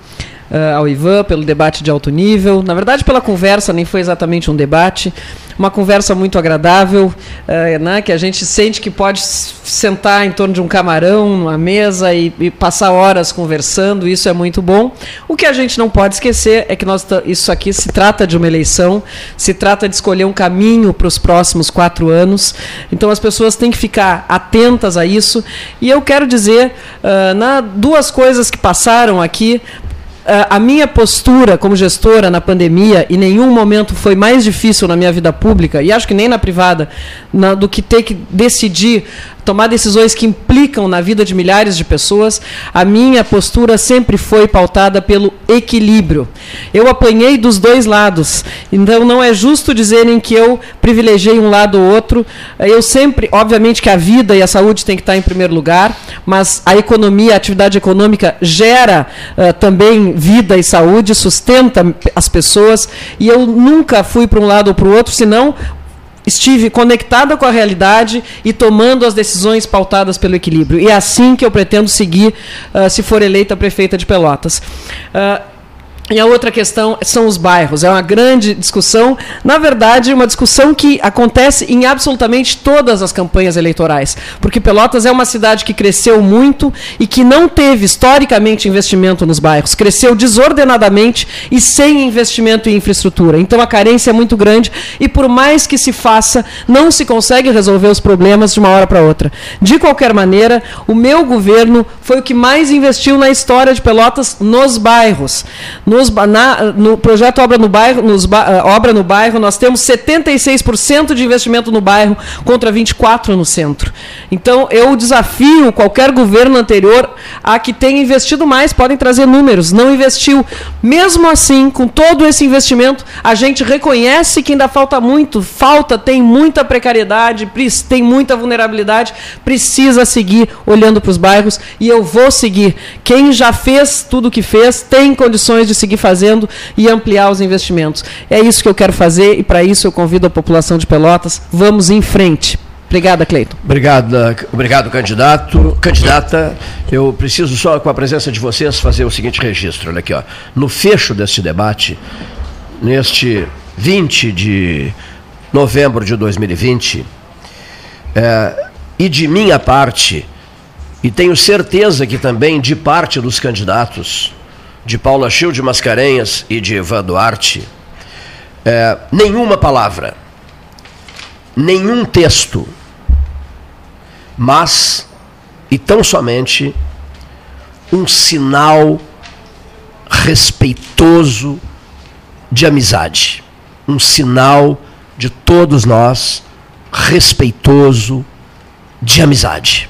uh, ao Ivan pelo debate de alto nível. Na verdade, pela conversa, nem foi exatamente um debate. Uma conversa muito agradável, uh, né, que a gente sente que pode sentar em torno de um camarão, numa mesa e, e, passar horas conversando, isso é muito bom. O que a gente não pode esquecer é que nós, isso aqui se trata de uma eleição, se trata de escolher um caminho para os próximos quatro anos, então as pessoas têm que ficar atentas a isso. E eu quero dizer uh, na, duas coisas que passaram aqui a minha postura como gestora na pandemia, em nenhum momento foi mais difícil na minha vida pública, e acho que nem na privada, na, do que ter que decidir tomar decisões que implicam na vida de milhares de pessoas, a minha postura sempre foi pautada pelo equilíbrio. Eu apanhei dos dois lados, então não é justo dizerem que eu privilegiei um lado ou outro. Eu sempre, obviamente que a vida e a saúde tem que estar em primeiro lugar, mas a economia, a atividade econômica gera uh, também vida e saúde, sustenta as pessoas, e eu nunca fui para um lado ou para o outro, senão estive conectada com a realidade e tomando as decisões pautadas pelo equilíbrio. E é assim que eu pretendo seguir uh, se for eleita prefeita de Pelotas. Uh, e a outra questão são os bairros. É uma grande discussão, na verdade, uma discussão que acontece em absolutamente todas as campanhas eleitorais. Porque Pelotas é uma cidade que cresceu muito e que não teve historicamente investimento nos bairros. Cresceu desordenadamente e sem investimento em infraestrutura. Então a carência é muito grande e, por mais que se faça, não se consegue resolver os problemas de uma hora para outra. De qualquer maneira, o meu governo foi o que mais investiu na história de Pelotas nos bairros nos, na, no projeto Obra no Bairro, nos, uh, Obra no Bairro, nós temos 76% de investimento no bairro contra 24% no centro. Então, eu desafio qualquer governo anterior a que tenha investido mais, podem trazer números, não investiu. Mesmo assim, com todo esse investimento, a gente reconhece que ainda falta muito, falta, tem muita precariedade, tem muita vulnerabilidade, precisa seguir olhando para os bairros e eu vou seguir. Quem já fez tudo o que fez tem condições de seguir fazendo e ampliar os investimentos. É isso que eu quero fazer e para isso eu convido a população de Pelotas. Vamos em frente. Obrigada, Cleiton. Obrigado, obrigado, candidato. Candidata, eu preciso só, com a presença de vocês, fazer o seguinte registro. Olha aqui, ó. No fecho deste debate, neste 20 de novembro de 2020, é, e de minha parte, e tenho certeza que também de parte dos candidatos, de Paula Chil de Mascarenhas e de Ivan Duarte, é, nenhuma palavra, nenhum texto, mas e tão somente um sinal respeitoso de amizade, um sinal de todos nós respeitoso de amizade.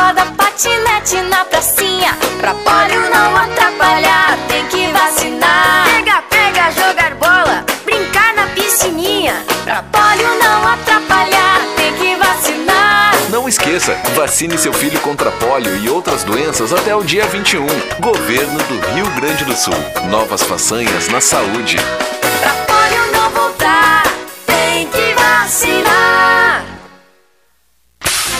Corda, patinete na pracinha. Pra polio não atrapalhar, tem que vacinar. Pega, pega, jogar bola, brincar na piscininha. Pra polio não atrapalhar, tem que vacinar. Não esqueça, vacine seu filho contra pólio e outras doenças até o dia 21. Governo do Rio Grande do Sul. Novas façanhas na saúde. Pra polio não voltar, tem que vacinar.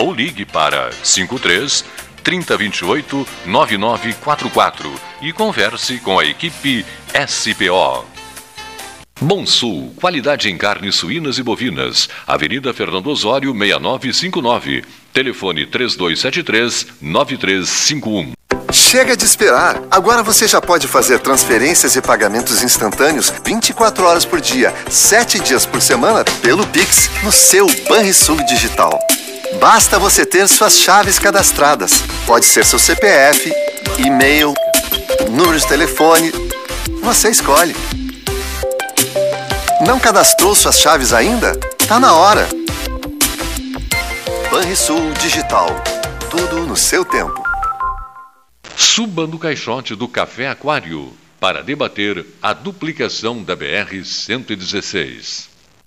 ou ligue para 53 3028 9944 e converse com a equipe SPO. Bom Sul, qualidade em carnes suínas e bovinas. Avenida Fernando Osório, 6959. Telefone 3273-9351. Chega de esperar! Agora você já pode fazer transferências e pagamentos instantâneos 24 horas por dia, 7 dias por semana, pelo Pix, no seu Banrisul Digital. Basta você ter suas chaves cadastradas. Pode ser seu CPF, e-mail, número de telefone. Você escolhe. Não cadastrou suas chaves ainda? Tá na hora. Banrisul Digital. Tudo no seu tempo. Suba no caixote do Café Aquário para debater a duplicação da BR-116.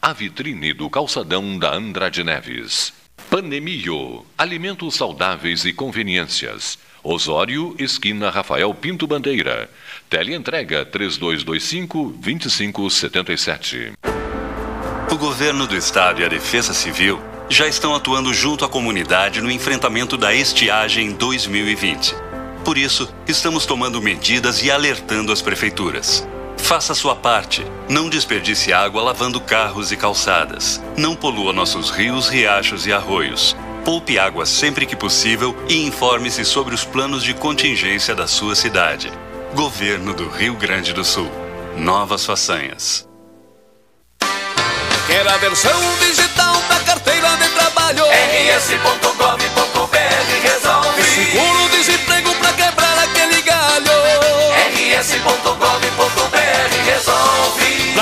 a vitrine do calçadão da Andrade Neves. Panemio, alimentos saudáveis e conveniências. Osório, esquina Rafael Pinto Bandeira. Teleentrega 3225-2577. O governo do estado e a Defesa Civil já estão atuando junto à comunidade no enfrentamento da estiagem 2020. Por isso, estamos tomando medidas e alertando as prefeituras. Faça a sua parte. Não desperdice água lavando carros e calçadas. Não polua nossos rios, riachos e arroios. Poupe água sempre que possível e informe-se sobre os planos de contingência da sua cidade. Governo do Rio Grande do Sul. Novas façanhas. Quer a versão digital da carteira de trabalho? rs.gov.br resolve. Seguro-desemprego pra quebrar aquele galho. rs.gov.br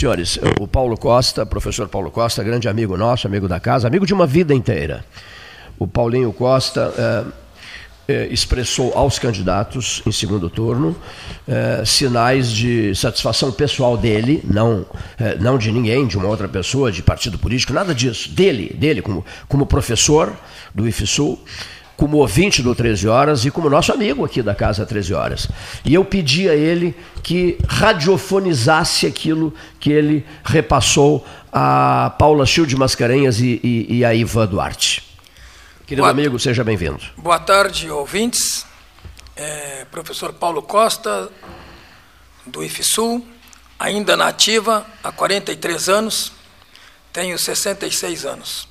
Senhores, o Paulo Costa, professor Paulo Costa, grande amigo nosso, amigo da casa, amigo de uma vida inteira. O Paulinho Costa é, é, expressou aos candidatos em segundo turno é, sinais de satisfação pessoal dele, não, não de ninguém, de uma outra pessoa, de partido político, nada disso. Dele, dele como, como professor do IFSUL como ouvinte do 13 Horas e como nosso amigo aqui da Casa 13 Horas. E eu pedi a ele que radiofonizasse aquilo que ele repassou a Paula Childe Mascarenhas e, e, e a Iva Duarte. Querido Boa, amigo, seja bem-vindo. Boa tarde, ouvintes. É, professor Paulo Costa, do IFSUL, ainda na ativa, há 43 anos, tenho 66 anos.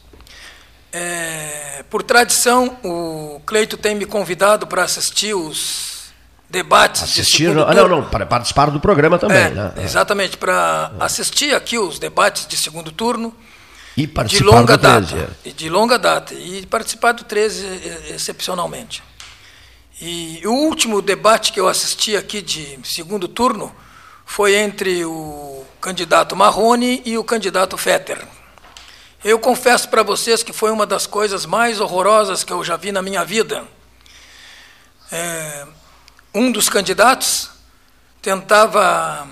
É, por tradição, o Cleito tem me convidado para assistir os debates. Assistir? De ah, não, não, para participar do programa também. É, né? Exatamente, para é. assistir aqui os debates de segundo turno. E participar de longa do 13. Data, e de longa data. E participar do 13 excepcionalmente. E o último debate que eu assisti aqui de segundo turno foi entre o candidato Marrone e o candidato Fetter. Eu confesso para vocês que foi uma das coisas mais horrorosas que eu já vi na minha vida. É, um dos candidatos tentava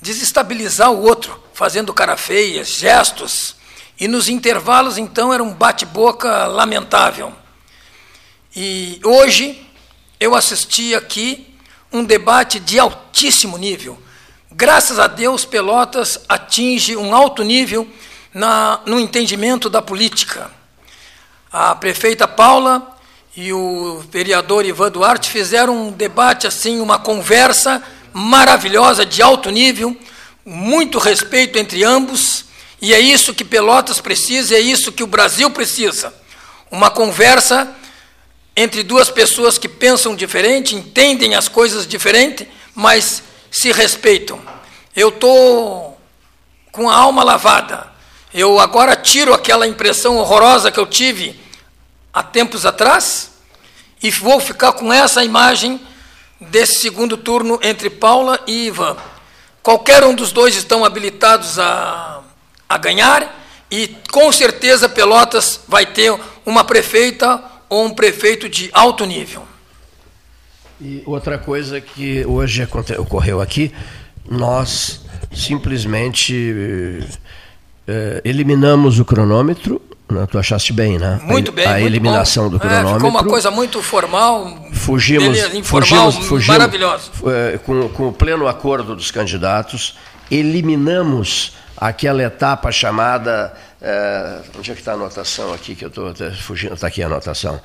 desestabilizar o outro, fazendo cara feia, gestos, e nos intervalos então era um bate-boca lamentável. E hoje eu assisti aqui um debate de altíssimo nível Graças a Deus, Pelotas atinge um alto nível na, no entendimento da política. A prefeita Paula e o vereador Ivan Duarte fizeram um debate, assim, uma conversa maravilhosa, de alto nível, muito respeito entre ambos, e é isso que Pelotas precisa, é isso que o Brasil precisa. Uma conversa entre duas pessoas que pensam diferente, entendem as coisas diferente, mas se respeitam. Eu estou com a alma lavada. Eu agora tiro aquela impressão horrorosa que eu tive há tempos atrás e vou ficar com essa imagem desse segundo turno entre Paula e Ivan. Qualquer um dos dois estão habilitados a, a ganhar e com certeza Pelotas vai ter uma prefeita ou um prefeito de alto nível. E outra coisa que hoje ocorreu aqui, nós simplesmente eh, eliminamos o cronômetro. Né? Tu achaste bem, né? Muito bem. A muito eliminação bom. do cronômetro. É, ficou uma coisa muito formal, fugimos, informal, fugimos, fugimos maravilhosa. Eh, com, com o pleno acordo dos candidatos, eliminamos aquela etapa chamada. Eh, onde é que está a anotação aqui que eu estou fugindo? Está aqui a anotação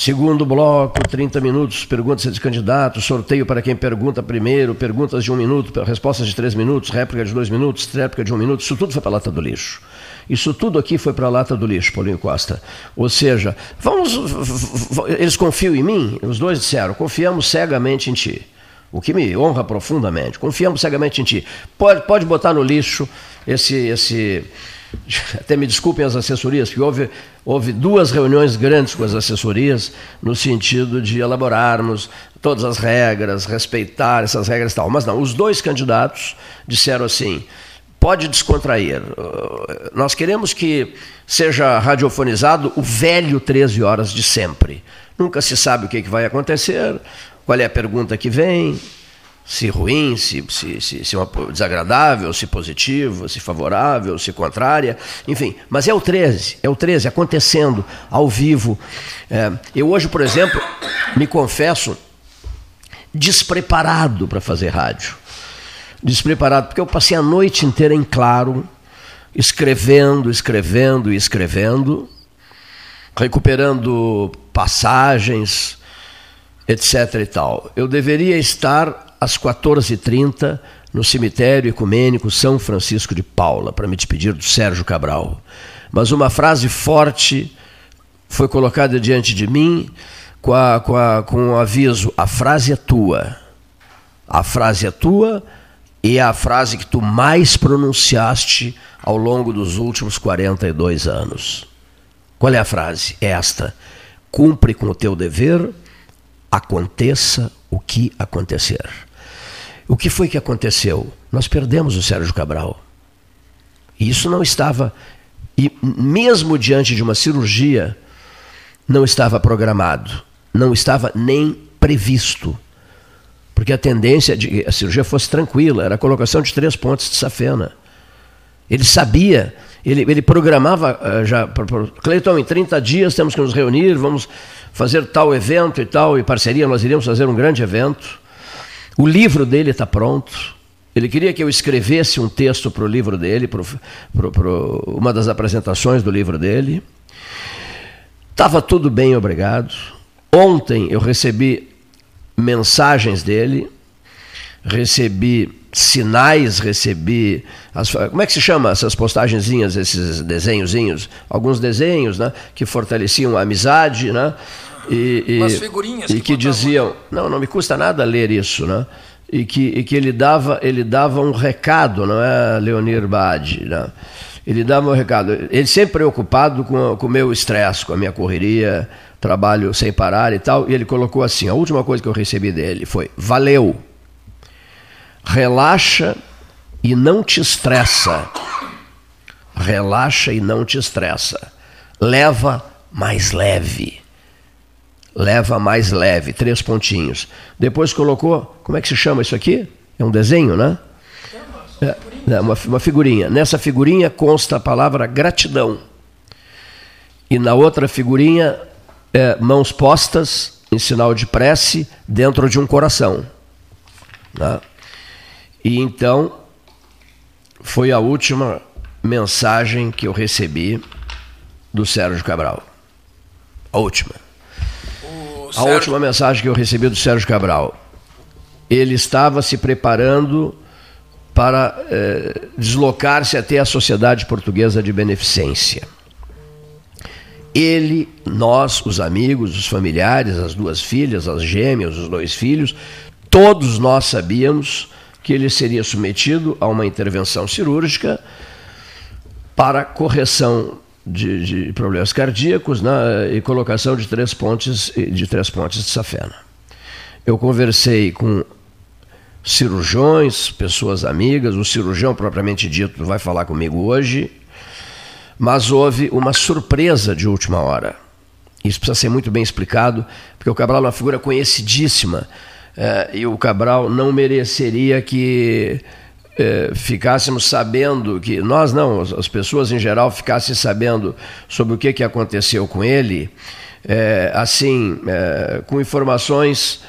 Segundo bloco, 30 minutos, perguntas de candidatos, sorteio para quem pergunta primeiro, perguntas de um minuto, respostas de três minutos, réplica de dois minutos, réplica de um minuto, isso tudo foi para a lata do lixo. Isso tudo aqui foi para a lata do lixo, Paulinho Costa. Ou seja, vamos, eles confiam em mim? Os dois disseram, confiamos cegamente em ti. O que me honra profundamente. Confiamos cegamente em ti. Pode, pode botar no lixo esse, esse, até me desculpem as assessorias, que houve, houve duas reuniões grandes com as assessorias no sentido de elaborarmos todas as regras, respeitar essas regras e tal. Mas não, os dois candidatos disseram assim: pode descontrair. Nós queremos que seja radiofonizado o velho 13 horas de sempre. Nunca se sabe o que vai acontecer, qual é a pergunta que vem, se ruim, se, se, se, se desagradável, se positivo, se favorável, se contrária, enfim. Mas é o 13, é o 13 acontecendo ao vivo. É, eu hoje, por exemplo, me confesso despreparado para fazer rádio. Despreparado, porque eu passei a noite inteira em claro, escrevendo, escrevendo e escrevendo, recuperando passagens, etc. e tal. Eu deveria estar às 14h30 no cemitério ecumênico São Francisco de Paula, para me despedir do Sérgio Cabral. Mas uma frase forte foi colocada diante de mim com, a, com, a, com um aviso: a frase é tua. A frase é tua e é a frase que tu mais pronunciaste ao longo dos últimos 42 anos. Qual é a frase? É esta: cumpre com o teu dever, aconteça o que acontecer. O que foi que aconteceu? nós perdemos o Sérgio Cabral. E isso não estava, e mesmo diante de uma cirurgia, não estava programado, não estava nem previsto. Porque a tendência de que a cirurgia fosse tranquila, era a colocação de três pontos de safena. Ele sabia, ele, ele programava uh, já. Cleiton, em 30 dias temos que nos reunir, vamos fazer tal evento e tal, e parceria, nós iríamos fazer um grande evento. O livro dele está pronto. Ele queria que eu escrevesse um texto para o livro dele, para uma das apresentações do livro dele. Estava tudo bem, obrigado. Ontem eu recebi mensagens dele, recebi sinais, recebi. As, como é que se chama essas postagenzinhas, esses desenhozinhos? Alguns desenhos né, que fortaleciam a amizade, né? E, e, Umas figurinhas. E que, que diziam. Não, não me custa nada ler isso, né? E que, e que ele, dava, ele dava um recado, não é, Leonir Bade? Né? Ele dava um recado. Ele sempre preocupado com, com o meu estresse, com a minha correria, trabalho sem parar e tal. E ele colocou assim: a última coisa que eu recebi dele foi: valeu relaxa e não te estressa. Relaxa e não te estressa. Leva mais leve. Leva mais leve, três pontinhos. Depois colocou, como é que se chama isso aqui? É um desenho, né? É, é uma, uma figurinha. Nessa figurinha consta a palavra gratidão. E na outra figurinha, é, mãos postas em sinal de prece dentro de um coração. Né? E então foi a última mensagem que eu recebi do Sérgio Cabral. A última. A última mensagem que eu recebi do Sérgio Cabral. Ele estava se preparando para eh, deslocar-se até a Sociedade Portuguesa de Beneficência. Ele, nós, os amigos, os familiares, as duas filhas, as gêmeas, os dois filhos, todos nós sabíamos que ele seria submetido a uma intervenção cirúrgica para correção de, de problemas cardíacos né, e colocação de três pontes de três pontes de safena. Eu conversei com cirurgiões, pessoas amigas, o cirurgião propriamente dito vai falar comigo hoje, mas houve uma surpresa de última hora. Isso precisa ser muito bem explicado, porque o Cabral é uma figura conhecidíssima é, e o Cabral não mereceria que é, ficássemos sabendo que nós não, as pessoas em geral ficassem sabendo sobre o que, que aconteceu com ele, é, assim, é, com informações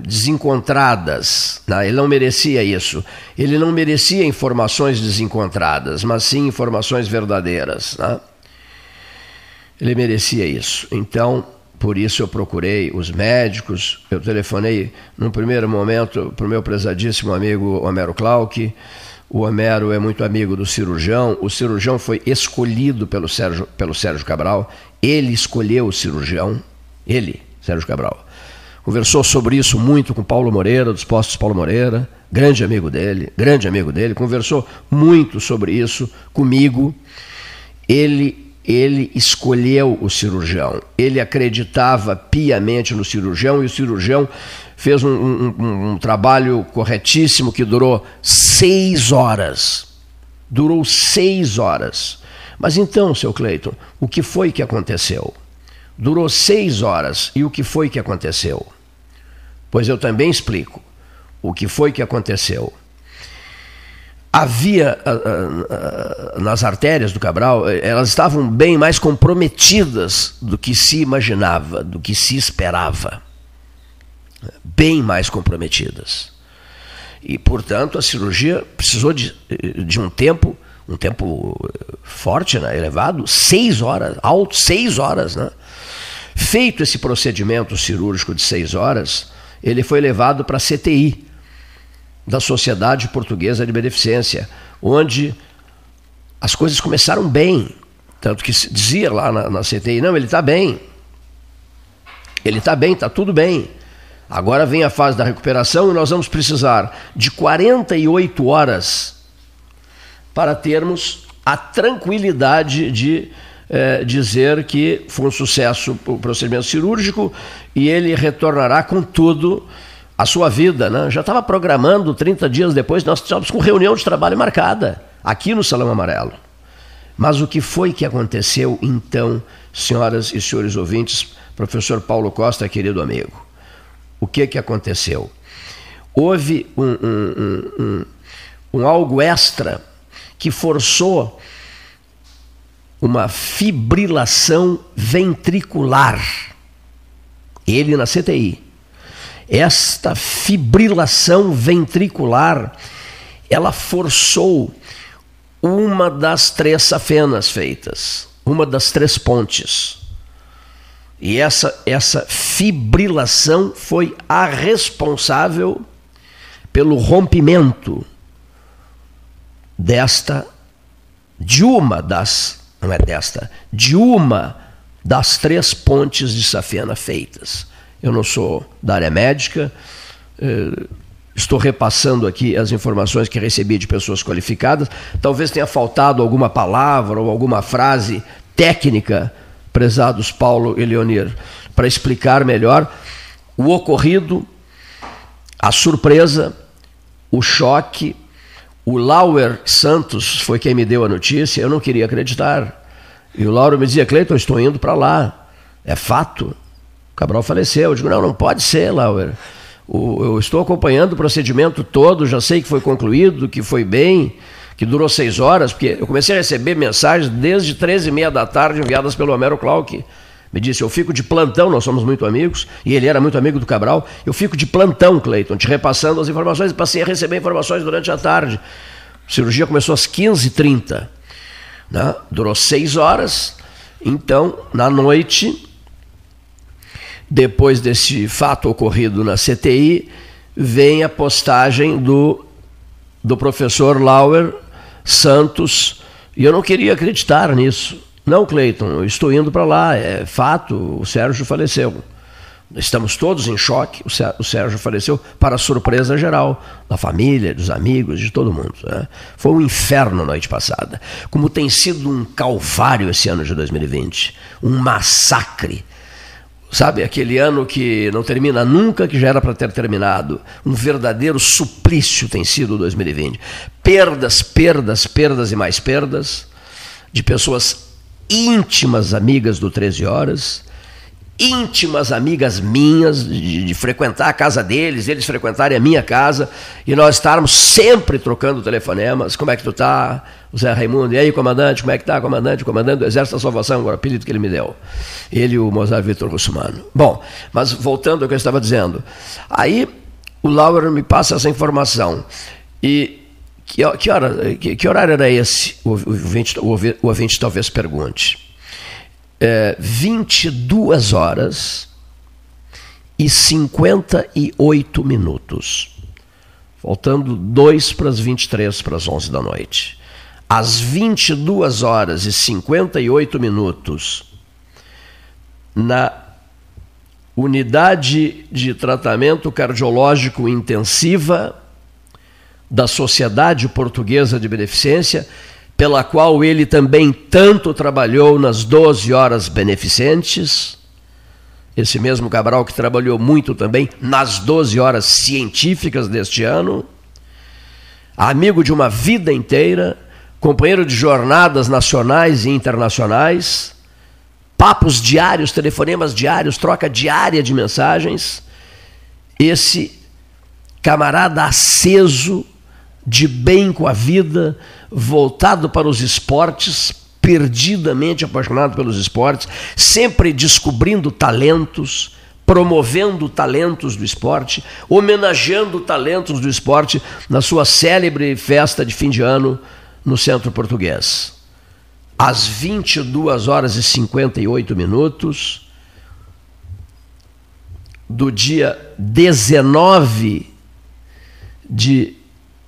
desencontradas. Né? Ele não merecia isso. Ele não merecia informações desencontradas, mas sim informações verdadeiras. Né? Ele merecia isso. Então, por isso eu procurei os médicos, eu telefonei num primeiro momento para o meu prezadíssimo amigo Homero Clark. O Homero é muito amigo do cirurgião. O cirurgião foi escolhido pelo Sérgio, pelo Sérgio Cabral. Ele escolheu o cirurgião. Ele, Sérgio Cabral. Conversou sobre isso muito com Paulo Moreira, dos Postos Paulo Moreira, grande amigo dele, grande amigo dele. Conversou muito sobre isso comigo. Ele ele escolheu o cirurgião. Ele acreditava piamente no cirurgião e o cirurgião fez um, um, um, trabalho corretíssimo que durou seis horas. Durou seis horas. Mas então, seu Cleiton, o que foi que aconteceu? Durou seis horas e o que foi que aconteceu? Pois eu também explico o que foi que aconteceu havia uh, uh, nas artérias do Cabral, eh, elas estavam bem mais comprometidas do que se imaginava, do que se esperava. Bem mais comprometidas. E, portanto, a cirurgia precisou de, de um tempo, um tempo forte, né, elevado, seis horas, alto, seis horas. Né? Feito esse procedimento cirúrgico de seis horas, ele foi levado para a CTI, da Sociedade Portuguesa de Beneficência, onde as coisas começaram bem. Tanto que se dizia lá na, na CTI, não, ele está bem. Ele está bem, está tudo bem. Agora vem a fase da recuperação e nós vamos precisar de 48 horas para termos a tranquilidade de eh, dizer que foi um sucesso o procedimento cirúrgico e ele retornará com tudo a sua vida, né? já estava programando 30 dias depois, nós estávamos com reunião de trabalho marcada, aqui no Salão Amarelo. Mas o que foi que aconteceu então, senhoras e senhores ouvintes, professor Paulo Costa, querido amigo? O que, que aconteceu? Houve um, um, um, um algo extra que forçou uma fibrilação ventricular. Ele na CTI. Esta fibrilação ventricular, ela forçou uma das três safenas feitas, uma das três pontes. E essa, essa fibrilação foi a responsável pelo rompimento desta, de uma das, não é desta, de uma das três pontes de safena feitas. Eu não sou da área médica, eh, Estou repassando aqui as informações que recebi de pessoas qualificadas. Talvez tenha faltado alguma palavra ou alguma frase técnica, prezados Paulo e Leonir, para explicar melhor o ocorrido, a surpresa, o choque. O Lauer Santos foi quem me deu a notícia, eu não queria acreditar. E o Lauro me dizia, Cleiton, estou indo para lá. É fato. Cabral faleceu. Eu digo, não, não pode ser, Lauer. O, eu estou acompanhando o procedimento todo, já sei que foi concluído, que foi bem, que durou seis horas, porque eu comecei a receber mensagens desde 13 e meia da tarde enviadas pelo Homero Clark. Me disse, eu fico de plantão, nós somos muito amigos, e ele era muito amigo do Cabral. Eu fico de plantão, Cleiton, te repassando as informações, e passei a receber informações durante a tarde. A cirurgia começou às 15h30. Né? Durou seis horas. Então, na noite, depois desse fato ocorrido na CTI, vem a postagem do, do professor Lauer Santos, e eu não queria acreditar nisso. Não, Cleiton, eu estou indo para lá, é fato, o Sérgio faleceu. Estamos todos em choque, o Sérgio faleceu, para surpresa geral, da família, dos amigos, de todo mundo. Né? Foi um inferno a noite passada. Como tem sido um calvário esse ano de 2020, um massacre Sabe, aquele ano que não termina nunca, que já era para ter terminado. Um verdadeiro suplício tem sido 2020. Perdas, perdas, perdas e mais perdas de pessoas íntimas amigas do 13 Horas, íntimas amigas minhas, de, de, frequentar a casa deles, eles frequentarem a minha casa, e nós estarmos sempre trocando telefonemas. Como é que tu tá? O Zé Raimundo, e aí, comandante, como é que tá, comandante? Comandante do Exército da Salvação, o apelido que ele me deu. Ele e o Mozart Vitor Russumano. Bom, mas voltando ao que eu estava dizendo. Aí o Laura me passa essa informação. E que, que, hora, que, que horário era esse? O, o, o, o ouvinte talvez pergunte é, 22 horas e 58 minutos. Faltando 2 para as 23 para as 11 da noite. Às 22 horas e 58 minutos, na unidade de tratamento cardiológico intensiva da Sociedade Portuguesa de Beneficência, pela qual ele também tanto trabalhou nas 12 horas beneficentes. Esse mesmo Cabral que trabalhou muito também nas 12 horas científicas deste ano. Amigo de uma vida inteira, companheiro de jornadas nacionais e internacionais, papos diários, telefonemas diários, troca diária de mensagens. Esse camarada aceso, de bem com a vida, voltado para os esportes, perdidamente apaixonado pelos esportes, sempre descobrindo talentos, promovendo talentos do esporte, homenageando talentos do esporte na sua célebre festa de fim de ano no Centro Português. Às 22 horas e 58 minutos do dia 19 de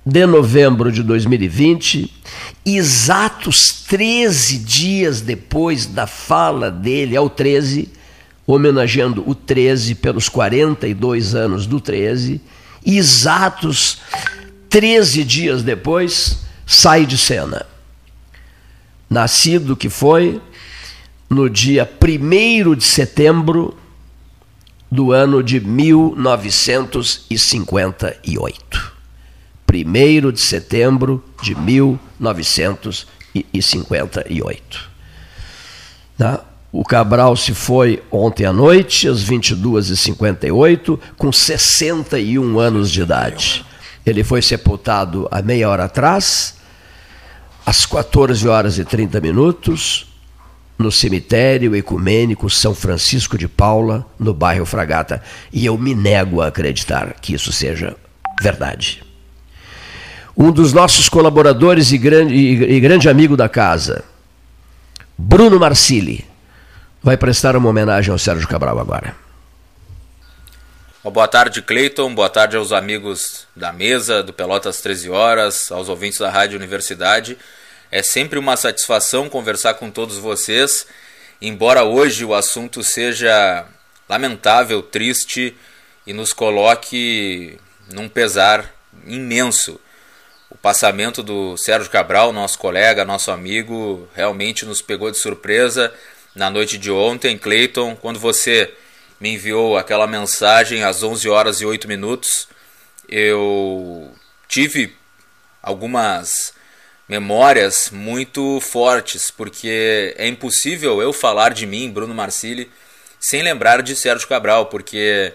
de novembro de 2020, exatos 13 dias depois da fala dele ao 13, homenageando o 13 pelos 42 anos do 13, exatos 13 dias depois, sai de cena. Nascido que foi no dia 1 de setembro do ano de 1958. 1 de setembro de 1958. Tá? O Cabral se foi ontem à noite, às 22h58, com 61 anos de idade. Ele foi sepultado há meia hora atrás, às 14 horas e 30 minutos, no cemitério ecumênico São Francisco de Paula, no bairro Fragata. E eu me nego a acreditar que isso seja verdade. Um dos nossos colaboradores e grande, e, grande amigo da casa, Bruno Marcili, vai prestar uma homenagem ao Sérgio Cabral agora. Boa tarde, Cleiton. Boa tarde aos amigos da mesa, do Pelotas 13 Horas, aos ouvintes da Rádio Universidade. É sempre uma satisfação conversar com todos vocês, embora hoje o assunto seja lamentável, triste e nos coloque num pesar imenso. O passamento do Sérgio Cabral, nosso colega, nosso amigo, realmente nos pegou de surpresa na noite de ontem. Cleiton, quando você me enviou aquela mensagem às 11 horas e 8 minutos, eu tive algumas memórias muito fortes, porque é impossível eu falar de mim, Bruno Marcili, sem lembrar de Sérgio Cabral, porque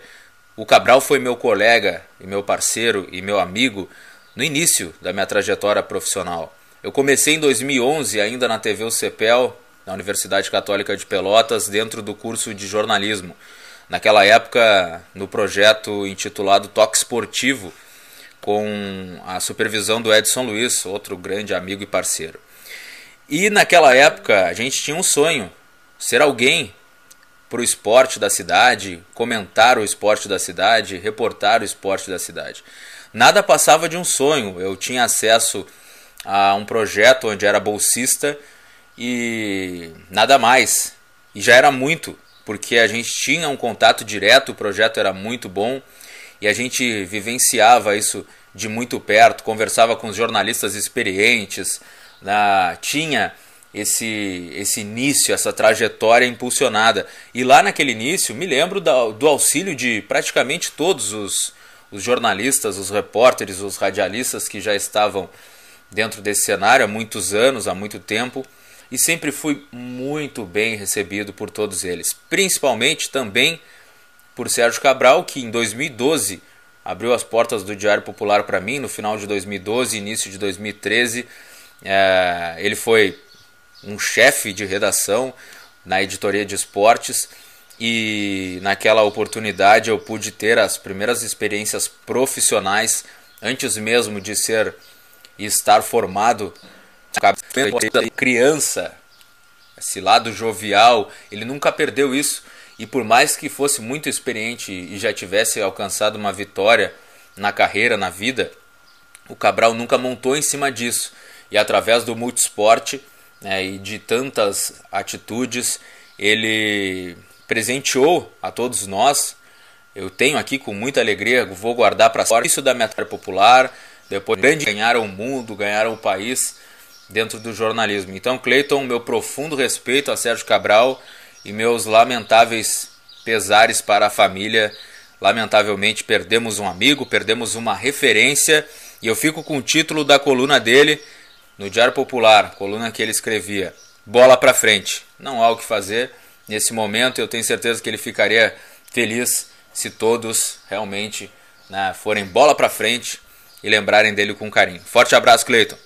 o Cabral foi meu colega e meu parceiro e meu amigo no início da minha trajetória profissional. Eu comecei em 2011 ainda na TV UCPEL, na Universidade Católica de Pelotas, dentro do curso de jornalismo. Naquela época, no projeto intitulado Toque Esportivo, com a supervisão do Edson Luiz, outro grande amigo e parceiro. E naquela época a gente tinha um sonho, ser alguém para o esporte da cidade, comentar o esporte da cidade, reportar o esporte da cidade. Nada passava de um sonho. Eu tinha acesso a um projeto onde era bolsista e nada mais. E já era muito, porque a gente tinha um contato direto, o projeto era muito bom e a gente vivenciava isso de muito perto, conversava com os jornalistas experientes, na, tinha esse, esse início, essa trajetória impulsionada. E lá naquele início, me lembro do, do auxílio de praticamente todos os, os jornalistas, os repórteres, os radialistas que já estavam dentro desse cenário há muitos anos, há muito tempo, e sempre fui muito bem recebido por todos eles, principalmente também por Sérgio Cabral, que em 2012 abriu as portas do Diário Popular para mim, no final de 2012, início de 2013. É, ele foi um chefe de redação na editoria de esportes e naquela oportunidade eu pude ter as primeiras experiências profissionais antes mesmo de ser e estar formado criança esse lado jovial ele nunca perdeu isso e por mais que fosse muito experiente e já tivesse alcançado uma vitória na carreira, na vida, o Cabral nunca montou em cima disso. E através do multisport né, e de tantas atitudes, ele presenteou a todos nós. Eu tenho aqui com muita alegria, vou guardar para isso da metáfora popular, depois grande ganharam o mundo, ganharam o país dentro do jornalismo. Então, Cleiton, meu profundo respeito a Sérgio Cabral e meus lamentáveis pesares para a família. Lamentavelmente perdemos um amigo, perdemos uma referência e eu fico com o título da coluna dele no Diário Popular, coluna que ele escrevia: Bola para frente. Não há o que fazer nesse momento. Eu tenho certeza que ele ficaria feliz se todos realmente né, forem bola para frente e lembrarem dele com carinho. Forte abraço, Cleiton.